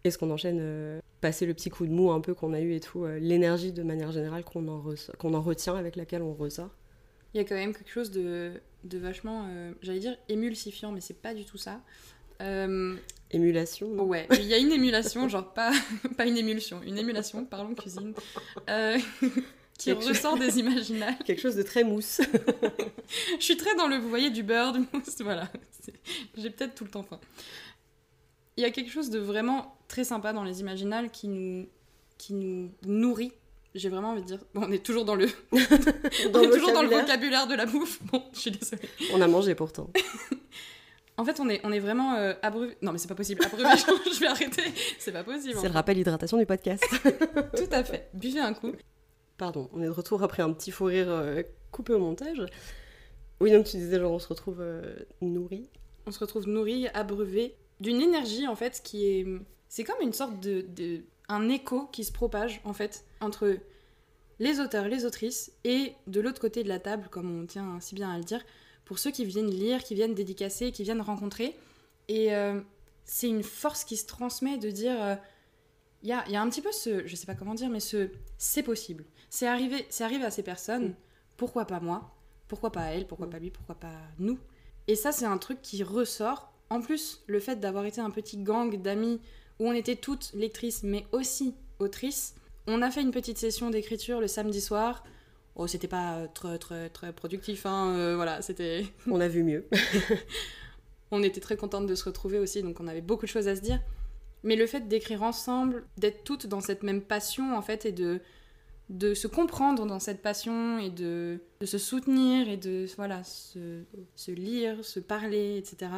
Est-ce qu'on enchaîne euh, passer le petit coup de mou un peu qu'on a eu et tout, euh, l'énergie de manière générale qu'on en, en retient avec laquelle on ressort? Il y a quand même quelque chose de, de vachement, euh, j'allais dire émulsifiant, mais c'est pas du tout ça. Euh, Émulation non? Ouais, il y a une émulation, genre pas, pas une émulsion, une émulation, parlons cuisine, euh, qui Quelque chose- ressort des imaginales. Quelque chose de très mousse. Je suis très dans le, vous voyez, du beurre, du mousse, voilà. J'ai peut-être tout le temps faim. Il y a quelque chose de vraiment très sympa dans les imaginales qui nous, qui nous nourrit. J'ai vraiment envie de dire. Bon, on est toujours dans le, on est toujours dans le vocabulaire. vocabulaire de la bouffe. Bon, je suis désolée. On a mangé pourtant. En fait, on est, on est vraiment euh, abreuvé. Non, mais c'est pas possible. Abreuvé, je vais arrêter. C'est pas possible. C'est le rappel hydratation du podcast. Tout à fait. Buvez un coup. Pardon, on est de retour après un petit fou rire euh, coupé au montage. Oui, donc tu disais, genre, on se retrouve euh, nourri. On se retrouve nourri, abreuvé d'une énergie en fait qui est. C'est comme une sorte de, de- un écho qui se propage en fait entre les auteurs, les autrices et de l'autre côté de la table, comme on tient si bien à le dire, pour ceux qui viennent lire, qui viennent dédicacer, qui viennent rencontrer. Et euh, c'est une force qui se transmet de dire. euh, Il y, a, il y a un petit peu ce. Je sais pas comment dire, mais ce. C'est possible. C'est arrivé, c'est arrivé à ces personnes. Mm. Pourquoi pas moi? Pourquoi pas elle? Pourquoi Mm. pas lui? Pourquoi pas nous? Et ça, c'est un truc qui ressort. En plus, le fait d'avoir été un petit gang d'amis où on était toutes lectrices, mais aussi autrices, on a fait une petite session d'écriture le samedi soir. Oh, c'était pas très, très, très productif, hein, voilà, c'était... On a vu mieux. on était très contentes de se retrouver aussi, donc on avait beaucoup de choses à se dire. Mais le fait d'écrire ensemble, d'être toutes dans cette même passion, en fait, et de, de se comprendre dans cette passion, et de, de se soutenir, et de voilà, se, se, lire, se parler, etc.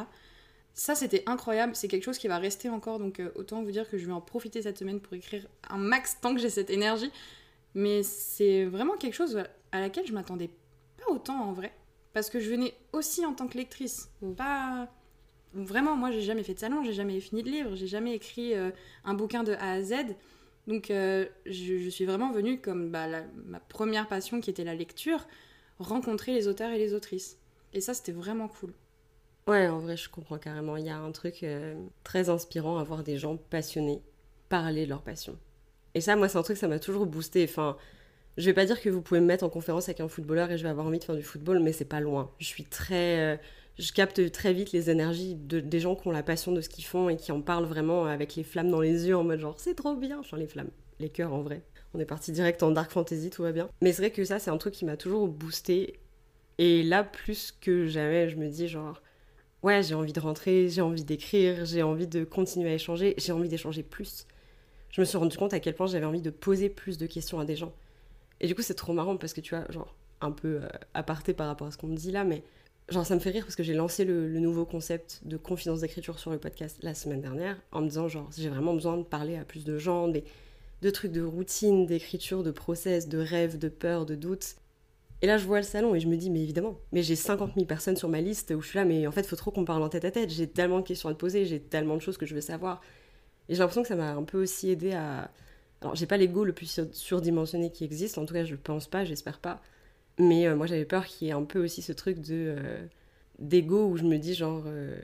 Ça, c'était incroyable. C'est quelque chose qui va rester encore, donc euh, autant vous dire que je vais en profiter cette semaine pour écrire un max tant que j'ai cette énergie. Mais c'est vraiment quelque chose à laquelle je m'attendais pas autant en vrai. Parce que je venais aussi en tant que lectrice. Pas vraiment, moi, j'ai jamais fait de salon, j'ai jamais fini de livre, j'ai jamais écrit euh, un bouquin de A à Z. Donc, euh, je, suis vraiment venue comme bah, ma première passion qui était la lecture, rencontrer les auteurs et les autrices. Et ça, c'était vraiment cool. Ouais, en vrai, je comprends carrément. Il y a un truc euh, très inspirant à voir des gens passionnés parler de leur passion. Et ça, moi, c'est un truc, ça m'a toujours boosté. Enfin, je vais pas dire que vous pouvez me mettre en conférence avec un footballeur et je vais avoir envie de faire du football, mais c'est pas loin. Je suis très je capte très vite les énergies de, des gens qui ont la passion de ce qu'ils font et qui en parlent vraiment avec les flammes dans les yeux en mode genre c'est trop bien, enfin les flammes, les cœurs en vrai. On est parti direct en dark fantasy, tout va bien. Mais c'est vrai que ça c'est un truc qui m'a toujours boosté et là plus que jamais je me dis genre ouais j'ai envie de rentrer, j'ai envie d'écrire, j'ai envie de continuer à échanger, j'ai envie d'échanger plus. Je me suis rendu compte à quel point j'avais envie de poser plus de questions à des gens. Et du coup c'est trop marrant parce que tu vois genre un peu euh, aparté par rapport à ce qu'on me dit là mais Genre, ça me fait rire parce que j'ai lancé le, nouveau concept de confidence d'écriture sur le podcast la semaine dernière en me disant, genre, j'ai vraiment besoin de parler à plus de gens, des, de trucs de routine, d'écriture, de process, de rêve, de peur, de doute. Et là, je vois le salon et je me dis, mais évidemment, mais j'ai 50 000 personnes sur ma liste où je suis là, mais en fait, faut trop qu'on parle en tête à tête. J'ai tellement de questions à te poser, j'ai tellement de choses que je veux savoir. Et j'ai l'impression que ça m'a un peu aussi aidé à. Alors, j'ai pas l'ego le plus surdimensionné qui existe, en tout cas, je pense pas, j'espère pas. Mais euh, moi, j'avais peur qu'il y ait un peu aussi ce truc de euh, d'ego où je me dis genre euh,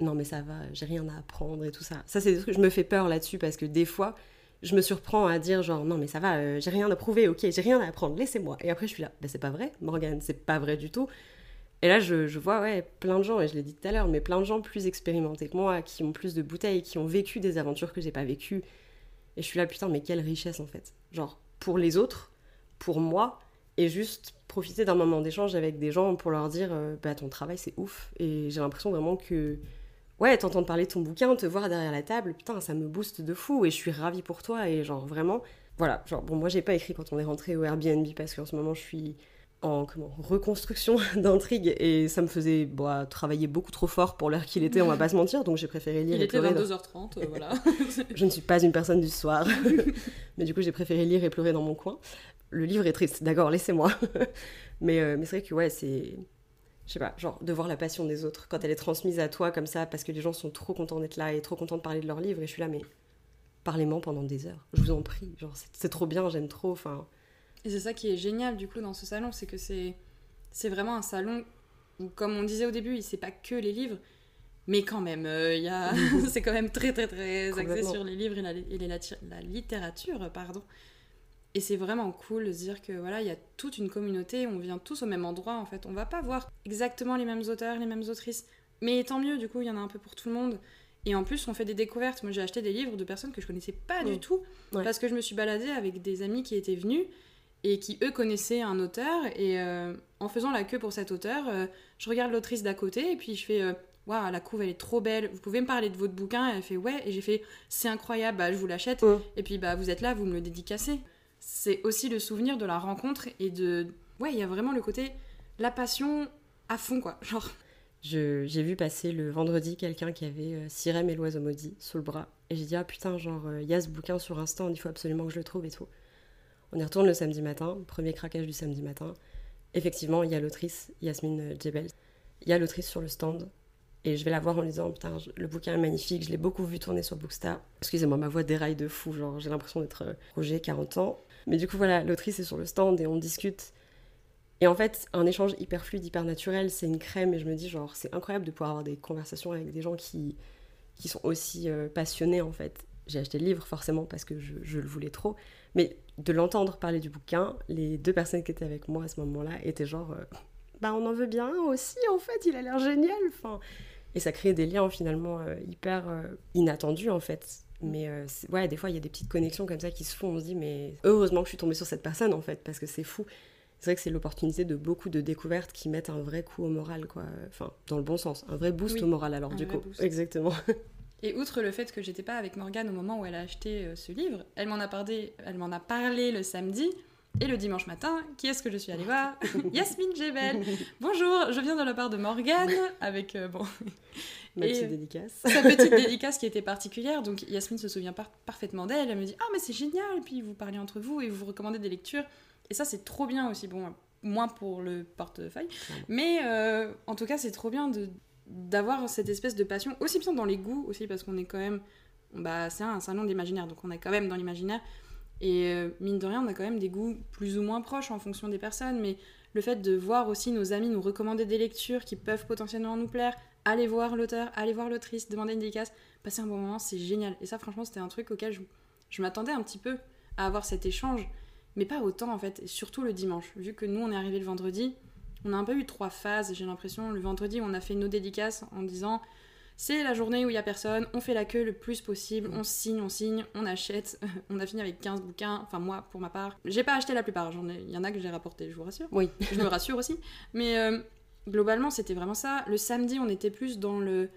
non mais ça va, j'ai rien à apprendre et tout ça. Ça c'est des trucs je me fais peur là-dessus parce que des fois je me surprends à dire genre non mais ça va, j'ai rien à prouver, ok, j'ai rien à apprendre, laissez-moi. Et après je suis là, bah, c'est pas vrai, Morgane, c'est pas vrai du tout. Et là je, vois ouais plein de gens et je l'ai dit tout à l'heure, mais plein de gens plus expérimentés que moi, qui ont plus de bouteilles, qui ont vécu des aventures que j'ai pas vécues. Et je suis là putain mais quelle richesse en fait. Genre pour les autres, pour moi, et juste profiter d'un moment d'échange avec des gens pour leur dire euh, bah ton travail c'est ouf et j'ai l'impression vraiment que ouais t'entendre parler de ton bouquin te voir derrière la table putain ça me booste de fou et je suis ravie pour toi et genre vraiment voilà genre bon moi j'ai pas écrit quand on est rentré au Airbnb parce qu'en ce moment je suis en comment reconstruction d'intrigue et ça me faisait bah, travailler beaucoup trop fort pour l'heure qu'il était on va pas se mentir donc j'ai préféré lire il et était pleurer 22h30 euh, voilà je ne suis pas une personne du soir mais du coup j'ai préféré lire et pleurer dans mon coin le livre est triste, d'accord, laissez-moi. mais euh, mais c'est vrai que ouais, c'est. Je sais pas, genre de voir la passion des autres quand elle est transmise à toi comme ça, parce que les gens sont trop contents d'être là et trop contents de parler de leur livre, et je suis là, mais parlez-moi pendant des heures, je vous en prie, genre c'est trop bien, j'aime trop, enfin. Et c'est ça qui est génial du coup dans ce salon, c'est que c'est c'est vraiment un salon où, comme on disait au début, il sait pas que les livres, mais quand même, euh, il y a... c'est quand même très très très axé sur les livres et la, et la littérature, pardon. Et c'est vraiment cool de se dire que voilà, il y a toute une communauté, on vient tous au même endroit en fait. On va pas voir exactement les mêmes auteurs, les mêmes autrices, mais tant mieux, du coup, il y en a un peu pour tout le monde. Et en plus, on fait des découvertes. Moi, j'ai acheté des livres de personnes que je connaissais pas du tout, parce que je me suis baladée avec des amis qui étaient venus et qui, eux, connaissaient un auteur. Et euh, en faisant la queue pour cet auteur, euh, je regarde l'autrice d'à côté et puis je fais. Euh, Waouh, la couve elle est trop belle, vous pouvez me parler de votre bouquin? Elle fait ouais, et j'ai fait c'est incroyable, bah, je vous l'achète. Et puis bah vous êtes là, vous me le dédicacez c'est aussi le souvenir de la rencontre et de. Ouais, il y a vraiment le côté. La passion à fond, quoi. Genre. J'ai vu passer le vendredi quelqu'un qui avait euh, Sirem et l'oiseau maudit sous le bras. Et j'ai dit, ah putain, genre, il euh, y a ce bouquin sur Instant, il faut absolument que je le trouve et tout. On y retourne le samedi matin, premier craquage du samedi matin. Effectivement, il y a l'autrice Yasmine Djebel. Il y a l'autrice sur le stand. Et je vais la voir en lui disant Putain, le bouquin est magnifique, je l'ai beaucoup vu tourner sur Bookstar. Excusez-moi, ma voix déraille de fou, genre j'ai l'impression d'être euh, Roger, 40 ans. Mais du coup, voilà, l'autrice est sur le stand et on discute. Et en fait, un échange hyper fluide, hyper naturel, c'est une crème. Et je me dis, genre, c'est incroyable de pouvoir avoir des conversations avec des gens qui, qui sont aussi euh, passionnés, en fait. J'ai acheté le livre, forcément, parce que je, je le voulais trop. Mais de l'entendre parler du bouquin, les deux personnes qui étaient avec moi à ce moment-là étaient genre, euh, bah, on en veut bien aussi, en fait, il a l'air génial. Enfin, et ça crée des liens, finalement, euh, hyper inattendus, en fait. Mais euh, ouais, des fois, il y a des petites connexions comme ça qui se font. On se dit, mais heureusement que je suis tombée sur cette personne, en fait, parce que c'est fou. C'est vrai que c'est l'opportunité de beaucoup de découvertes qui mettent un vrai coup au moral, quoi. Enfin, dans le bon sens, un vrai boost Oui, au moral, alors du coup. boost. Exactement. Et outre le fait que j'étais pas avec Morgane au moment où elle a acheté euh, ce livre, elle m'en a parlé, elle m'en a parlé le samedi et le dimanche matin. Qui est-ce que je suis allée voir Yasmine Jebel. Bonjour, je viens de la part de Morgane avec euh, bon Ma Et- petite dédicace. sa petite dédicace qui était particulière. Donc Yasmine se souvient par- parfaitement d'elle. Elle me dit ah mais c'est génial. Et puis vous parlez entre vous et vous vous recommandez des lectures. Et ça c'est trop bien aussi. Bon moins pour le portefeuille, mais euh, en tout cas c'est trop bien de d'avoir cette espèce de passion aussi bien dans les goûts aussi parce qu'on est quand même bah c'est un salon d'imaginaire donc on est quand même dans l'imaginaire. Et euh, mine de rien on a quand même des goûts plus ou moins proches en fonction des personnes mais le fait de voir aussi nos amis nous recommander des lectures qui peuvent potentiellement nous plaire aller voir l'auteur aller voir l'autrice demander une dédicace passer un bon moment c'est génial. Et ça franchement c'était un truc auquel je, je m'attendais un petit peu à avoir cet échange mais pas autant en fait et surtout le dimanche. Vu que nous on est arrivé le vendredi on a un peu eu trois phases, j'ai l'impression. Le vendredi, on a fait nos dédicaces en disant c'est la journée où il y a personne, on fait la queue le plus possible, on signe, on signe, on achète. on a fini avec 15 bouquins, enfin moi pour ma part. J'ai pas acheté la plupart, il y en a que j'ai rapporté, je vous rassure. Oui. Je me rassure aussi. Mais euh, globalement, c'était vraiment ça. Le samedi, on était plus dans le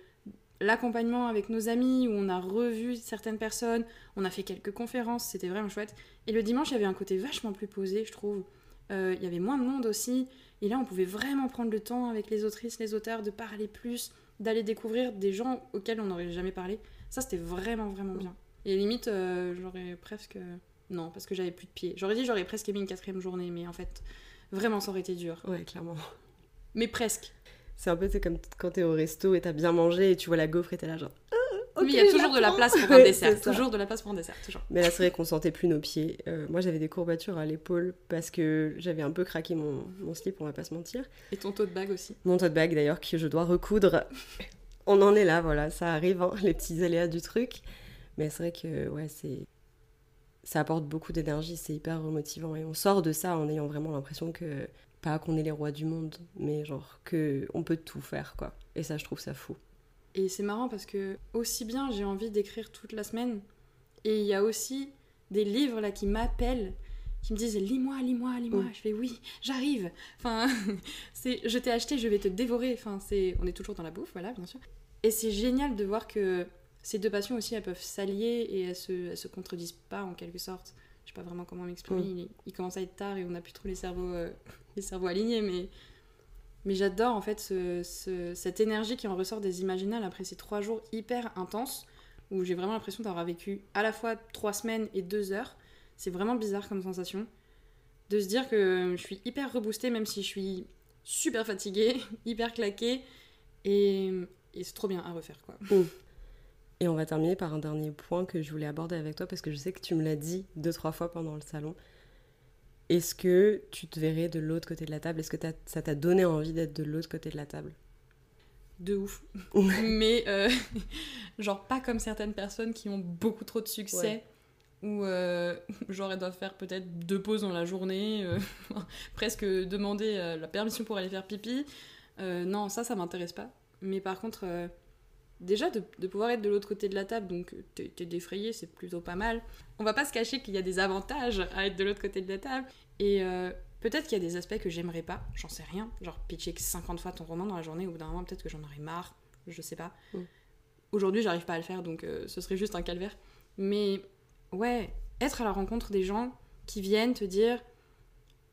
l'accompagnement avec nos amis où on a revu certaines personnes, on a fait quelques conférences, c'était vraiment chouette. Et le dimanche, il y avait un côté vachement plus posé, je trouve. Euh, il y avait moins de monde aussi. Et là, on pouvait vraiment prendre le temps avec les autrices, les auteurs, de parler plus, d'aller découvrir des gens auxquels on n'aurait jamais parlé. Ça, c'était vraiment, vraiment bien. Et limite, euh, j'aurais presque... Non, parce que j'avais plus de pieds. J'aurais dit j'aurais presque aimé une quatrième journée, mais en fait, vraiment, ça aurait été dur. Ouais, clairement. Mais presque. C'est un peu c'est comme quand t'es au resto et t'as bien mangé et tu vois la gaufre et t'es là genre. Ah, ok, oui, il y a toujours de la place pour un dessert. Toujours de la place pour un dessert, toujours. Mais là, c'est vrai qu'on sentait plus nos pieds. Euh, moi, j'avais des courbatures à l'épaule parce que j'avais un peu craqué mon, mon slip, on va pas se mentir. Et ton taux de bague aussi. Mon tote bag d'ailleurs, que je dois recoudre. on en est là, voilà, ça arrive, hein, les petits aléas du truc. Mais c'est vrai que, ouais, c'est. Ça apporte beaucoup d'énergie, c'est hyper remotivant. Et on sort de ça en ayant vraiment l'impression que. Pas qu'on est les rois du monde, mais genre que on peut tout faire, quoi. Et ça, je trouve ça fou. Et c'est marrant parce que aussi bien j'ai envie d'écrire toute la semaine, et il y a aussi des livres là qui m'appellent, qui me disent lis-moi, lis-moi, lis-moi. Mm. Je fais oui, j'arrive. Enfin, c'est je t'ai acheté, je vais te dévorer. Enfin, c'est on est toujours dans la bouffe, voilà, bien sûr. Et c'est génial de voir que ces deux passions aussi, elles peuvent s'allier et elles se, elles se contredisent pas en quelque sorte. Je sais pas vraiment comment m'exprimer. Il, est- il commence à être tard et on n'a plus trop les cerveaux, euh, les cerveaux alignés, mais mais j'adore en fait ce- ce- cette énergie qui en ressort des Imaginales après ces trois jours hyper intenses où j'ai vraiment l'impression d'avoir vécu à la fois trois semaines et deux heures. C'est vraiment bizarre comme sensation. De se dire que je suis hyper reboostée même si je suis super fatiguée, hyper claquée. Et, et c'est trop bien à refaire quoi. Et on va terminer par un dernier point que je voulais aborder avec toi parce que je sais que tu me l'as dit deux, trois fois pendant le salon. Est-ce que tu te verrais de l'autre côté de la table? Est-ce que ça t'a donné envie d'être de l'autre côté de la table? De ouf. Mais euh, genre pas comme certaines personnes qui ont beaucoup trop de succès. Ou euh, genre elles doivent faire peut-être deux pauses dans la journée, euh, presque demander euh, la permission pour aller faire pipi. Non, ça, ça m'intéresse pas. Mais par contre, déjà de, de pouvoir être de l'autre côté de la table, donc t'es t'es défrayé, c'est plutôt pas mal. On va pas se cacher qu'il y a des avantages à être de l'autre côté de la table. Et euh, peut-être qu'il y a des aspects que j'aimerais pas, j'en sais rien. Genre pitcher 50 fois ton roman dans la journée, au bout d'un moment, peut-être que j'en aurais marre, je sais pas. Mm. Aujourd'hui, j'arrive pas à le faire, donc euh, ce serait juste un calvaire. Mais ouais, être à la rencontre des gens qui viennent te dire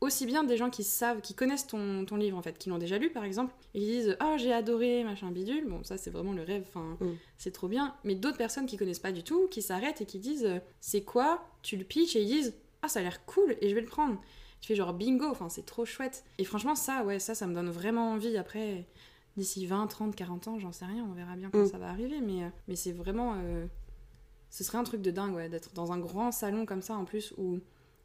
aussi bien des gens qui savent, qui connaissent ton, ton livre en fait, qui l'ont déjà lu par exemple, et qui disent Ah, j'ai adoré, machin bidule. Bon, ça c'est vraiment le rêve, enfin, Mm. c'est trop bien. Mais d'autres personnes qui connaissent pas du tout, qui s'arrêtent et qui disent euh, C'est quoi? Tu le pitches et ils disent Ah, ça a l'air cool et je vais le prendre. Tu fais genre bingo, enfin, c'est trop chouette. Et franchement, ça, ouais, ça, ça me donne vraiment envie après. D'ici 20, 30, 40 ans, j'en sais rien, on verra bien quand Mm. ça va arriver, mais, euh, mais c'est vraiment. euh, ce serait un truc de dingue, ouais, d'être dans un grand salon comme ça en plus où,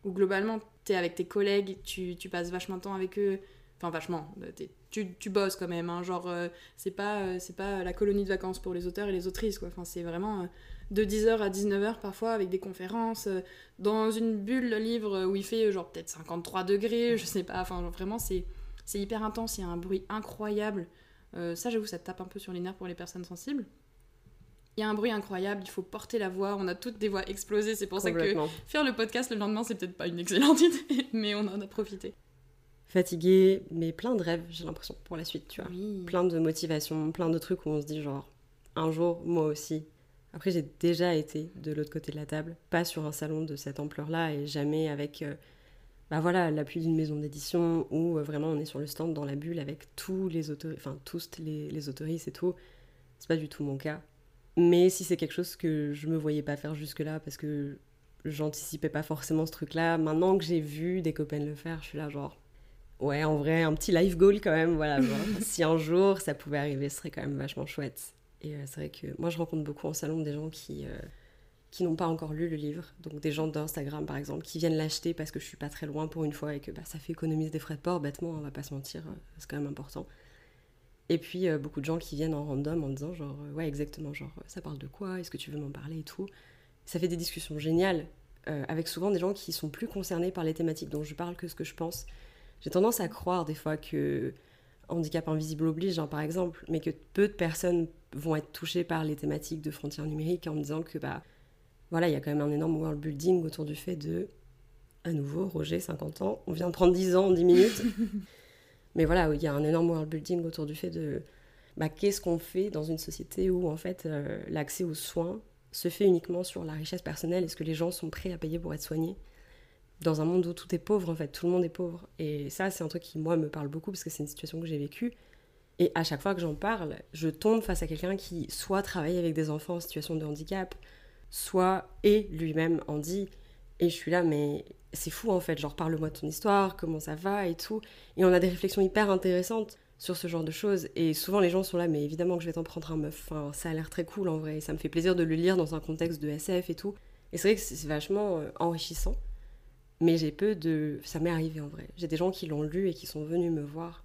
où globalement t'es avec tes collègues, tu, tu passes vachement de temps avec eux. Enfin, vachement. euh, Tu, tu bosses quand même, hein, genre, euh, c'est pas, euh, c'est pas la colonie de vacances pour les auteurs et les autrices, quoi. Enfin, c'est vraiment de 10h à 19h parfois avec des conférences, dans une bulle de livre où il fait genre peut-être 53 degrés, je sais pas. Enfin, vraiment, c'est c'est hyper intense, il y a un bruit incroyable. Euh, ça, j'avoue, ça tape un peu sur les nerfs pour les personnes sensibles. Il y a un bruit incroyable, il faut porter la voix, on a toutes des voix explosées, c'est pour ça que faire le podcast le lendemain, c'est peut-être pas une excellente idée, mais on en a profité. fatiguée, mais plein de rêves, j'ai l'impression, pour la suite, tu vois. Oui. Plein de motivations, plein de trucs où on se dit genre, un jour, moi aussi. Après, j'ai déjà été de l'autre côté de la table, pas sur un salon de cette ampleur-là, et jamais avec, euh, bah voilà, l'appui d'une maison d'édition, où euh, vraiment on est sur le stand dans la bulle avec tous les enfin tous les, les autoristes et tout. C'est pas du tout mon cas. Mais si c'est quelque chose que je me voyais pas faire jusque-là, parce que j'anticipais pas forcément ce truc-là, maintenant que j'ai vu des copains le faire, je suis là genre, ouais, en vrai, un petit life goal quand même, voilà. genre, si un jour ça pouvait arriver, ce serait quand même vachement chouette. Et euh, c'est vrai que moi, je rencontre beaucoup en salon des gens qui, euh, qui n'ont pas encore lu le livre. Donc des gens d'Instagram, par exemple, qui viennent l'acheter parce que je suis pas très loin pour une fois et que bah, ça fait économiser des frais de port, bêtement, on va pas se mentir, euh, c'est quand même important. Et puis euh, beaucoup de gens qui viennent en random en disant genre, euh, ouais, exactement, genre, euh, ça parle de quoi? Est-ce que tu veux m'en parler et tout? Ça fait des discussions géniales, avec souvent des gens qui sont plus concernés par les thématiques dont je parle que ce que je pense. J'ai tendance à croire des fois que handicap invisible oblige, hein, par exemple, mais que peu de personnes vont être touchées par les thématiques de frontières numériques en me disant que, bah, voilà, il y a quand même un énorme world building autour du fait de, à nouveau, Roger, 50 ans, on vient de prendre 10 ans en 10 minutes. mais voilà, il y a un énorme world building autour du fait de, bah, qu'est-ce qu'on fait dans une société où, en fait, euh, l'accès aux soins se fait uniquement sur la richesse personnelle Est-ce que les gens sont prêts à payer pour être soignés? Dans un monde où tout est pauvre, en fait, tout le monde est pauvre. Et ça, c'est un truc qui, moi, me parle beaucoup parce que c'est une situation que j'ai vécue. Et à chaque fois que j'en parle, je tombe face à quelqu'un qui soit travaille avec des enfants en situation de handicap, soit est lui-même handi. Et je suis là, mais c'est fou en fait, genre parle-moi de ton histoire, comment ça va et tout. Et on a des réflexions hyper intéressantes sur ce genre de choses. Et souvent les gens sont là, mais évidemment que je vais t'en prendre un meuf. Enfin, ça a l'air très cool en vrai. Ça me fait plaisir de le lire dans un contexte de SF et tout. Et c'est vrai que c'est vachement euh, enrichissant. Mais j'ai peu de. Ça m'est arrivé en vrai. J'ai des gens qui l'ont lu et qui sont venus me voir.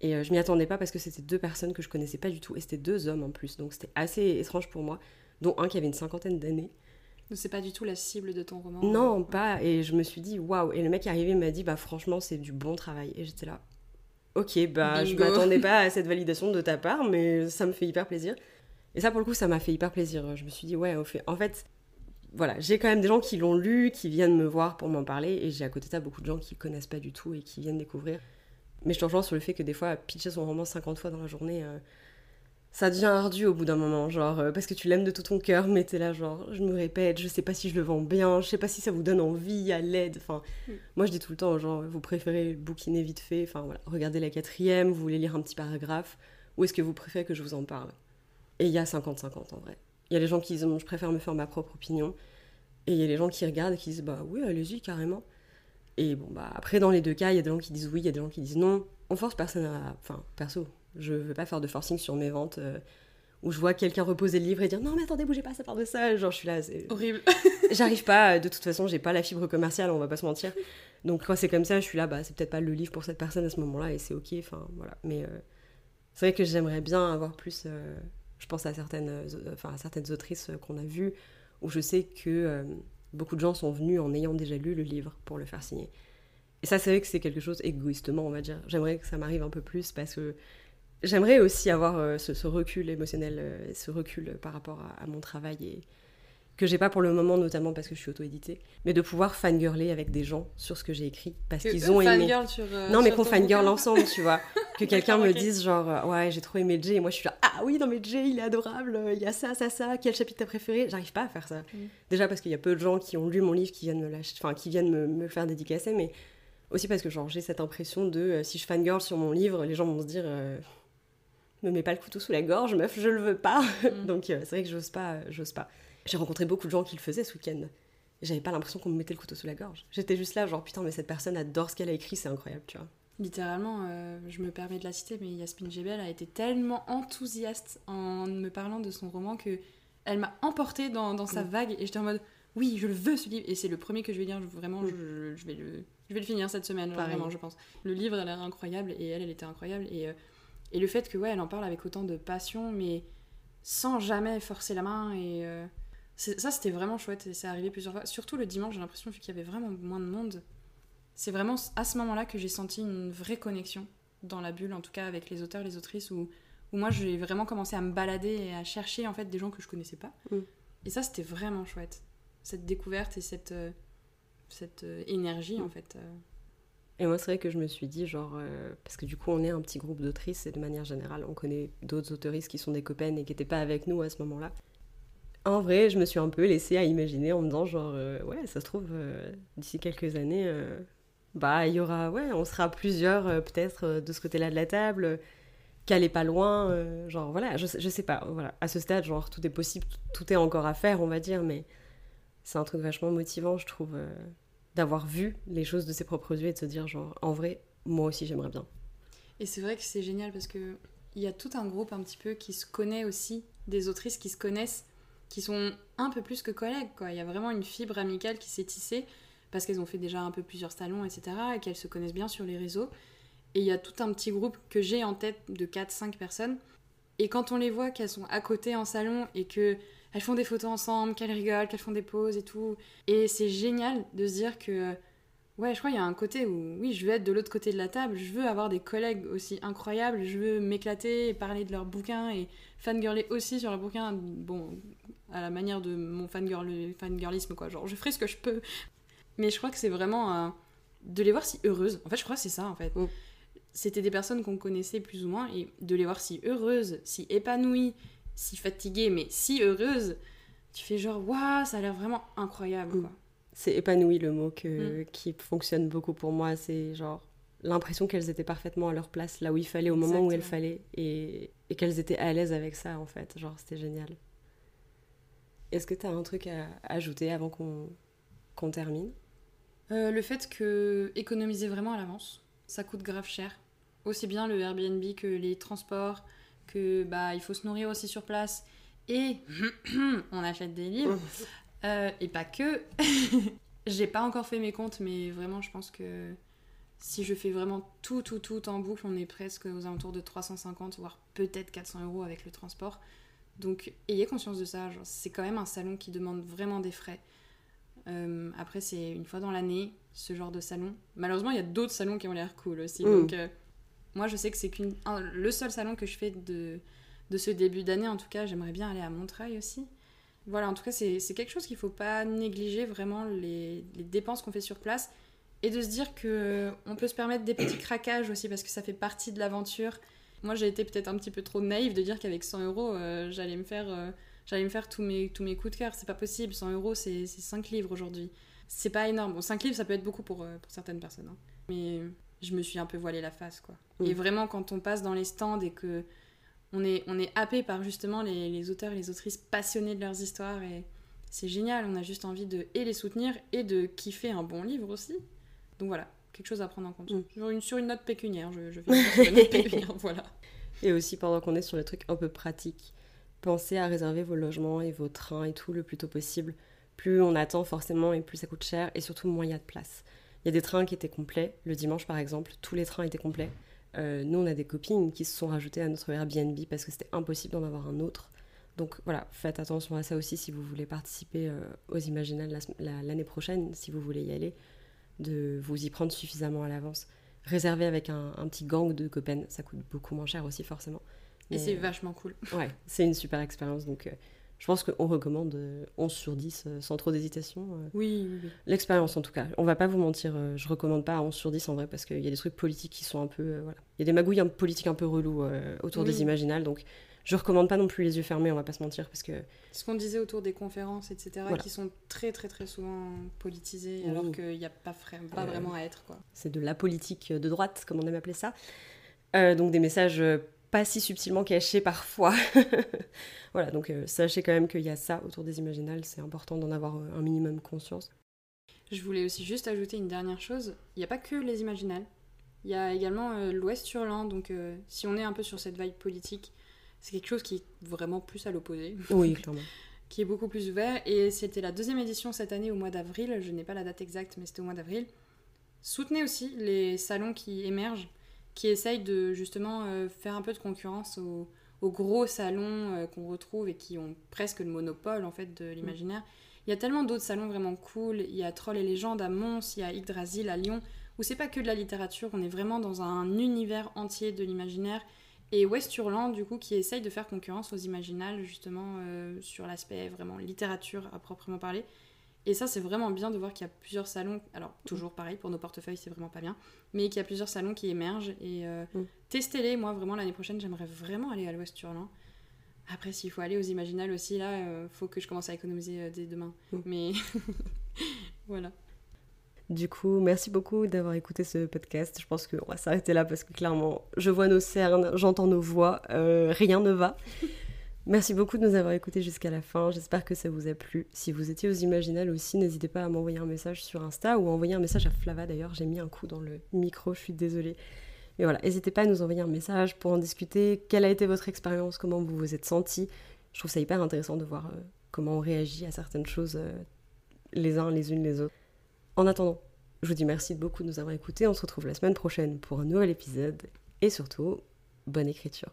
Et euh, je m'y attendais pas parce que c'était deux personnes que je connaissais pas du tout. Et c'était deux hommes en plus. Donc c'était assez étrange pour moi. Dont un qui avait une cinquantaine d'années. C'est pas du tout la cible de ton roman. Non, pas. Et je me suis dit, waouh. Et le mec est arrivé m'a dit, bah franchement, c'est du bon travail. Et j'étais là, ok, bah je Bingo. m'attendais pas à cette validation de ta part, mais ça me fait hyper plaisir. Et ça, pour le coup, ça m'a fait hyper plaisir. Je me suis dit, ouais, au fait- en fait, voilà, j'ai quand même des gens qui l'ont lu, qui viennent me voir pour m'en parler, et j'ai à côté de ça beaucoup de gens qui connaissent pas du tout et qui viennent découvrir. Mais je te rejoins sur le fait que des fois, pitcher son roman 50 fois dans la journée, euh, ça devient ardu au bout d'un moment, genre, euh, parce que tu l'aimes de tout ton cœur, mais t'es là, genre, je me répète, je sais pas si je le vends bien, je sais pas si ça vous donne envie, à l'aide, enfin, Mm. moi je dis tout le temps, genre, vous préférez bouquiner vite fait, enfin voilà, regardez la quatrième, vous voulez lire un petit paragraphe, ou est-ce que vous préférez que je vous en parle? Et il y a 50-50 en vrai. Il y a les gens qui disent, je préfère me faire ma propre opinion, et il y a les gens qui regardent et qui disent, bah oui, allez-y, carrément. Et bon, bah après, dans les deux cas, il y a des gens qui disent oui, il y a des gens qui disent non. On force personne à. Enfin, perso, je veux pas faire de forcing sur mes ventes euh, où je vois quelqu'un reposer le livre et dire non, mais attendez, bougez pas, ça part de ça. Genre, je suis là, c'est- Horrible. j'arrive pas, de toute façon, j'ai pas la fibre commerciale, on va pas se mentir. Donc, quand c'est comme ça, je suis là, bah, c'est peut-être pas le livre pour cette personne à ce moment-là et c'est ok, enfin, voilà. Mais euh, c'est vrai que j'aimerais bien avoir plus. euh, je pense à certaines, euh, enfin, à certaines autrices euh, qu'on a vues où je sais que euh, beaucoup de gens sont venus en ayant déjà lu le livre pour le faire signer. Et ça, c'est vrai que c'est quelque chose égoïstement, on va dire. J'aimerais que ça m'arrive un peu plus parce que j'aimerais aussi avoir euh, ce, ce recul émotionnel, euh, ce recul par rapport à, à mon travail et que j'ai pas pour le moment, notamment parce que je suis auto-éditée, mais de pouvoir fangirler avec des gens sur ce que j'ai écrit parce qu'ils ont aimé. fangirl sur, euh, Non, mais qu'on fangirl ensemble, tu vois. Que quelqu'un me dise, genre, euh, ouais, j'ai trop aimé Jay, et moi je suis là, ah oui, non, mais Jay, il est adorable, euh, il y a ça, ça, ça, quel chapitre t'as préféré? J'arrive pas à faire ça. Mm. Déjà parce qu'il y a peu de gens qui ont lu mon livre qui viennent me lâcher, enfin, qui viennent me, me faire dédicacer, mais aussi parce que, genre, j'ai cette impression de, euh, si je fangirl sur mon livre, les gens vont se dire, euh, me mets pas le couteau sous la gorge, meuf, je le veux pas. Mm. Donc, euh, c'est vrai que j'ose pas, euh, j'ose pas. J'ai rencontré beaucoup de gens qui le faisaient ce week-end. J'avais pas l'impression qu'on me mettait le couteau sous la gorge. J'étais juste là, genre, putain, mais cette personne adore ce qu'elle a écrit, c'est incroyable, tu vois. Littéralement, euh, je me permets de la citer, mais Yasmine Gebel a été tellement enthousiaste en me parlant de son roman que elle m'a emportée dans, dans sa Mm. vague et j'étais en mode oui, je le veux ce livre et c'est le premier que je vais lire. Vraiment, Mm. je, je vais le, je vais le finir cette semaine, Pareil. vraiment, je pense. Le livre a l'air incroyable et elle, elle était incroyable et euh, et le fait que ouais, elle en parle avec autant de passion, mais sans jamais forcer la main et euh, ça c'était vraiment chouette et c'est arrivé plusieurs fois. Surtout le dimanche, j'ai l'impression vu qu'il y avait vraiment moins de monde. C'est vraiment à ce moment-là que j'ai senti une vraie connexion dans la bulle, en tout cas avec les auteurs, les autrices, où, où moi j'ai vraiment commencé à me balader et à chercher en fait des gens que je connaissais pas. Mm. Et ça c'était vraiment chouette, cette découverte et cette, euh, cette euh, énergie Mm. en fait. euh. Et moi, c'est vrai que je me suis dit, genre, euh, parce que du coup, on est un petit groupe d'autrices et de manière générale, on connaît d'autres autoristes qui sont des copaines et qui n'étaient pas avec nous à ce moment-là. En vrai, je me suis un peu laissée à imaginer en me disant, genre, euh, ouais, ça se trouve, euh, d'ici quelques années, bah, il y aura, ouais, on sera plusieurs peut-être de ce côté-là de la table, qu'elle est pas loin, genre, voilà, je, je sais pas, voilà. À ce stade, genre, tout est possible, tout est encore à faire, on va dire, mais c'est un truc vachement motivant, je trouve d'avoir vu les choses de ses propres yeux et de se dire genre en vrai moi aussi j'aimerais bien. Et c'est vrai que c'est génial parce que il y a tout un groupe un petit peu qui se connaît aussi, des autrices qui se connaissent, qui sont un peu plus que collègues quoi. Il y a vraiment une fibre amicale qui s'est tissée parce qu'elles ont fait déjà un peu plusieurs salons etc et qu'elles se connaissent bien sur les réseaux. Et il y a tout un petit groupe que j'ai en tête de 4-5 personnes. Et quand on les voit qu'elles sont à côté en salon et que elles font des photos ensemble, qu'elles rigolent, qu'elles font des pauses et tout. Et c'est génial de se dire que, ouais, je crois qu'il y a un côté où, oui, je veux être de l'autre côté de la table, je veux avoir des collègues aussi incroyables, je veux m'éclater et parler de leurs bouquins et fangirler aussi sur leurs bouquins, bon, à la manière de mon fangirl, fangirlisme, quoi. Genre, je ferai ce que je peux. Mais je crois que c'est vraiment de les voir si heureuses. En fait, je crois que c'est ça, en fait. Mm. C'était des personnes qu'on connaissait plus ou moins, et de les voir si heureuses, si épanouies, si fatiguée, mais si heureuse, tu fais genre, waouh, ça a l'air vraiment incroyable. Mm. C'est épanoui le mot que, mm. qui fonctionne beaucoup pour moi. C'est genre l'impression qu'elles étaient parfaitement à leur place, là où il fallait, au moment où il fallait, et, et qu'elles étaient à l'aise avec ça, en fait. Genre, c'était génial. Est-ce que tu as un truc à ajouter avant qu'on termine? Euh, Le fait que économiser vraiment à l'avance, ça coûte grave cher. Aussi bien le Airbnb que les transports, que bah il faut se nourrir aussi sur place et on achète des livres euh, et pas que. J'ai pas encore fait mes comptes, mais vraiment je pense que si je fais vraiment tout tout tout en boucle, on est presque aux alentours de 350 voire peut-être 400 euros avec le transport. Donc ayez conscience de ça. C'est quand même un salon qui demande vraiment des frais. Euh, après, c'est une fois dans l'année, ce genre de salon. Malheureusement, il y a d'autres salons qui ont l'air cool aussi. Mm. Donc, euh, moi, je sais que c'est le seul salon que je fais de, de ce début d'année. En tout cas, j'aimerais bien aller à Montreuil aussi. Voilà, en tout cas, c'est quelque chose qu'il ne faut pas négliger vraiment les, les dépenses qu'on fait sur place et de se dire que on peut se permettre des petits craquages aussi parce que ça fait partie de l'aventure. Moi, j'ai été peut-être un petit peu trop naïve de dire qu'avec 100 euros, euh, j'allais me faire, euh, j'allais me faire tous mes, tous mes coups de cœur. C'est pas possible. 100 euros, c'est 5 livres aujourd'hui. C'est pas énorme. Bon, 5 livres, ça peut être beaucoup pour, euh, pour certaines personnes. Hein. Mais je me suis un peu voilé la face, quoi. Mm. Et vraiment, quand on passe dans les stands et que on est, on est happé par justement les, les auteurs et les autrices passionnés de leurs histoires, et c'est génial, on a juste envie de et les soutenir et de kiffer un bon livre aussi. Donc voilà, quelque chose à prendre en compte. Mm. Une, sur une note pécuniaire, je, je vais sur une note pécuniaire, voilà. Et aussi, pendant qu'on est sur les trucs un peu pratiques, pensez à réserver vos logements et vos trains et tout le plus tôt possible. Plus on attend forcément et plus ça coûte cher, et surtout moins il y a de place. Il y a des trains qui étaient complets. Le dimanche, par exemple, tous les trains étaient complets. Euh, nous, on a des copines qui se sont rajoutées à notre Airbnb parce que c'était impossible d'en avoir un autre. Donc voilà, faites attention à ça aussi si vous voulez participer euh, aux Imaginales l'année prochaine, si vous voulez y aller, de vous y prendre suffisamment à l'avance. Réserver avec un, petit gang de copains, ça coûte beaucoup moins cher aussi forcément. Et c'est vachement cool. Ouais, c'est une super expérience. Donc euh, je pense qu'on recommande 11 euh, sur 10 euh, sans trop d'hésitation. Euh. Oui, oui, L'expérience en tout cas. On va pas vous mentir, je recommande pas 11 sur 10 en vrai parce qu'il y a des trucs politiques qui sont un peu. voilà. Il y a des magouilles politiques un peu relous autour des imaginales. Donc je recommande pas non plus les yeux fermés, on va pas se mentir parce que. Ce qu'on disait autour des conférences, etc., qui sont très très très souvent politisées alors qu'il n'y a pas, pas vraiment à être. quoi. C'est de la politique de droite, comme on aime appeler ça. donc des messages pas si subtilement caché parfois. voilà, donc euh, sachez quand même qu'il y a ça autour des imaginales, c'est important d'en avoir euh, un minimum conscience. Je voulais aussi juste ajouter une dernière chose, il n'y a pas que les imaginales, il y a également euh, l'Ouest Hurlant, donc si on est un peu sur cette vibe politique, c'est quelque chose qui est vraiment plus à l'opposé. Oui, clairement. qui est beaucoup plus ouvert, et c'était la deuxième édition cette année au mois d'avril, je n'ai pas la date exacte, mais c'était au mois d'avril. Soutenez aussi les salons qui émergent qui essayent de justement euh, faire un peu de concurrence aux, gros salons euh, qu'on retrouve et qui ont presque le monopole en fait de l'imaginaire. Il y a tellement d'autres salons vraiment cool. Il y a Troll et Légendes à Mons, il y a Yggdrasil à Lyon, où c'est pas que de la littérature, on est vraiment dans un univers entier de l'imaginaire. Et West Hurland, du coup, qui essaye de faire concurrence aux imaginales, justement, euh, sur l'aspect vraiment littérature à proprement parler. Et ça, c'est vraiment bien de voir qu'il y a plusieurs salons. Alors, toujours pareil, pour nos portefeuilles, c'est vraiment pas bien. Mais qu'il y a plusieurs salons qui émergent. Et euh, Mm. testez-les. Moi, vraiment, l'année prochaine, j'aimerais vraiment aller à l'Ouest Turlan. Après, s'il faut aller aux Imaginales aussi, là, euh, faut que je commence à économiser euh, dès demain. Mm. Mais voilà. Du coup, merci beaucoup d'avoir écouté ce podcast. Je pense qu'on va s'arrêter là parce que clairement, je vois nos cernes, j'entends nos voix, euh, rien ne va. Merci beaucoup de nous avoir écoutés jusqu'à la fin. J'espère que ça vous a plu. Si vous étiez aux Imaginales aussi, n'hésitez pas à m'envoyer un message sur Insta ou à envoyer un message à Flava. D'ailleurs, j'ai mis un coup dans le micro, je suis désolée. Mais voilà, n'hésitez pas à nous envoyer un message pour en discuter. Quelle a été votre expérience? Comment vous vous êtes senti Je trouve ça hyper intéressant de voir euh, comment on réagit à certaines choses euh, les uns les unes les autres. En attendant, je vous dis merci beaucoup de nous avoir écoutés. On se retrouve la semaine prochaine pour un nouvel épisode. Et surtout, bonne écriture.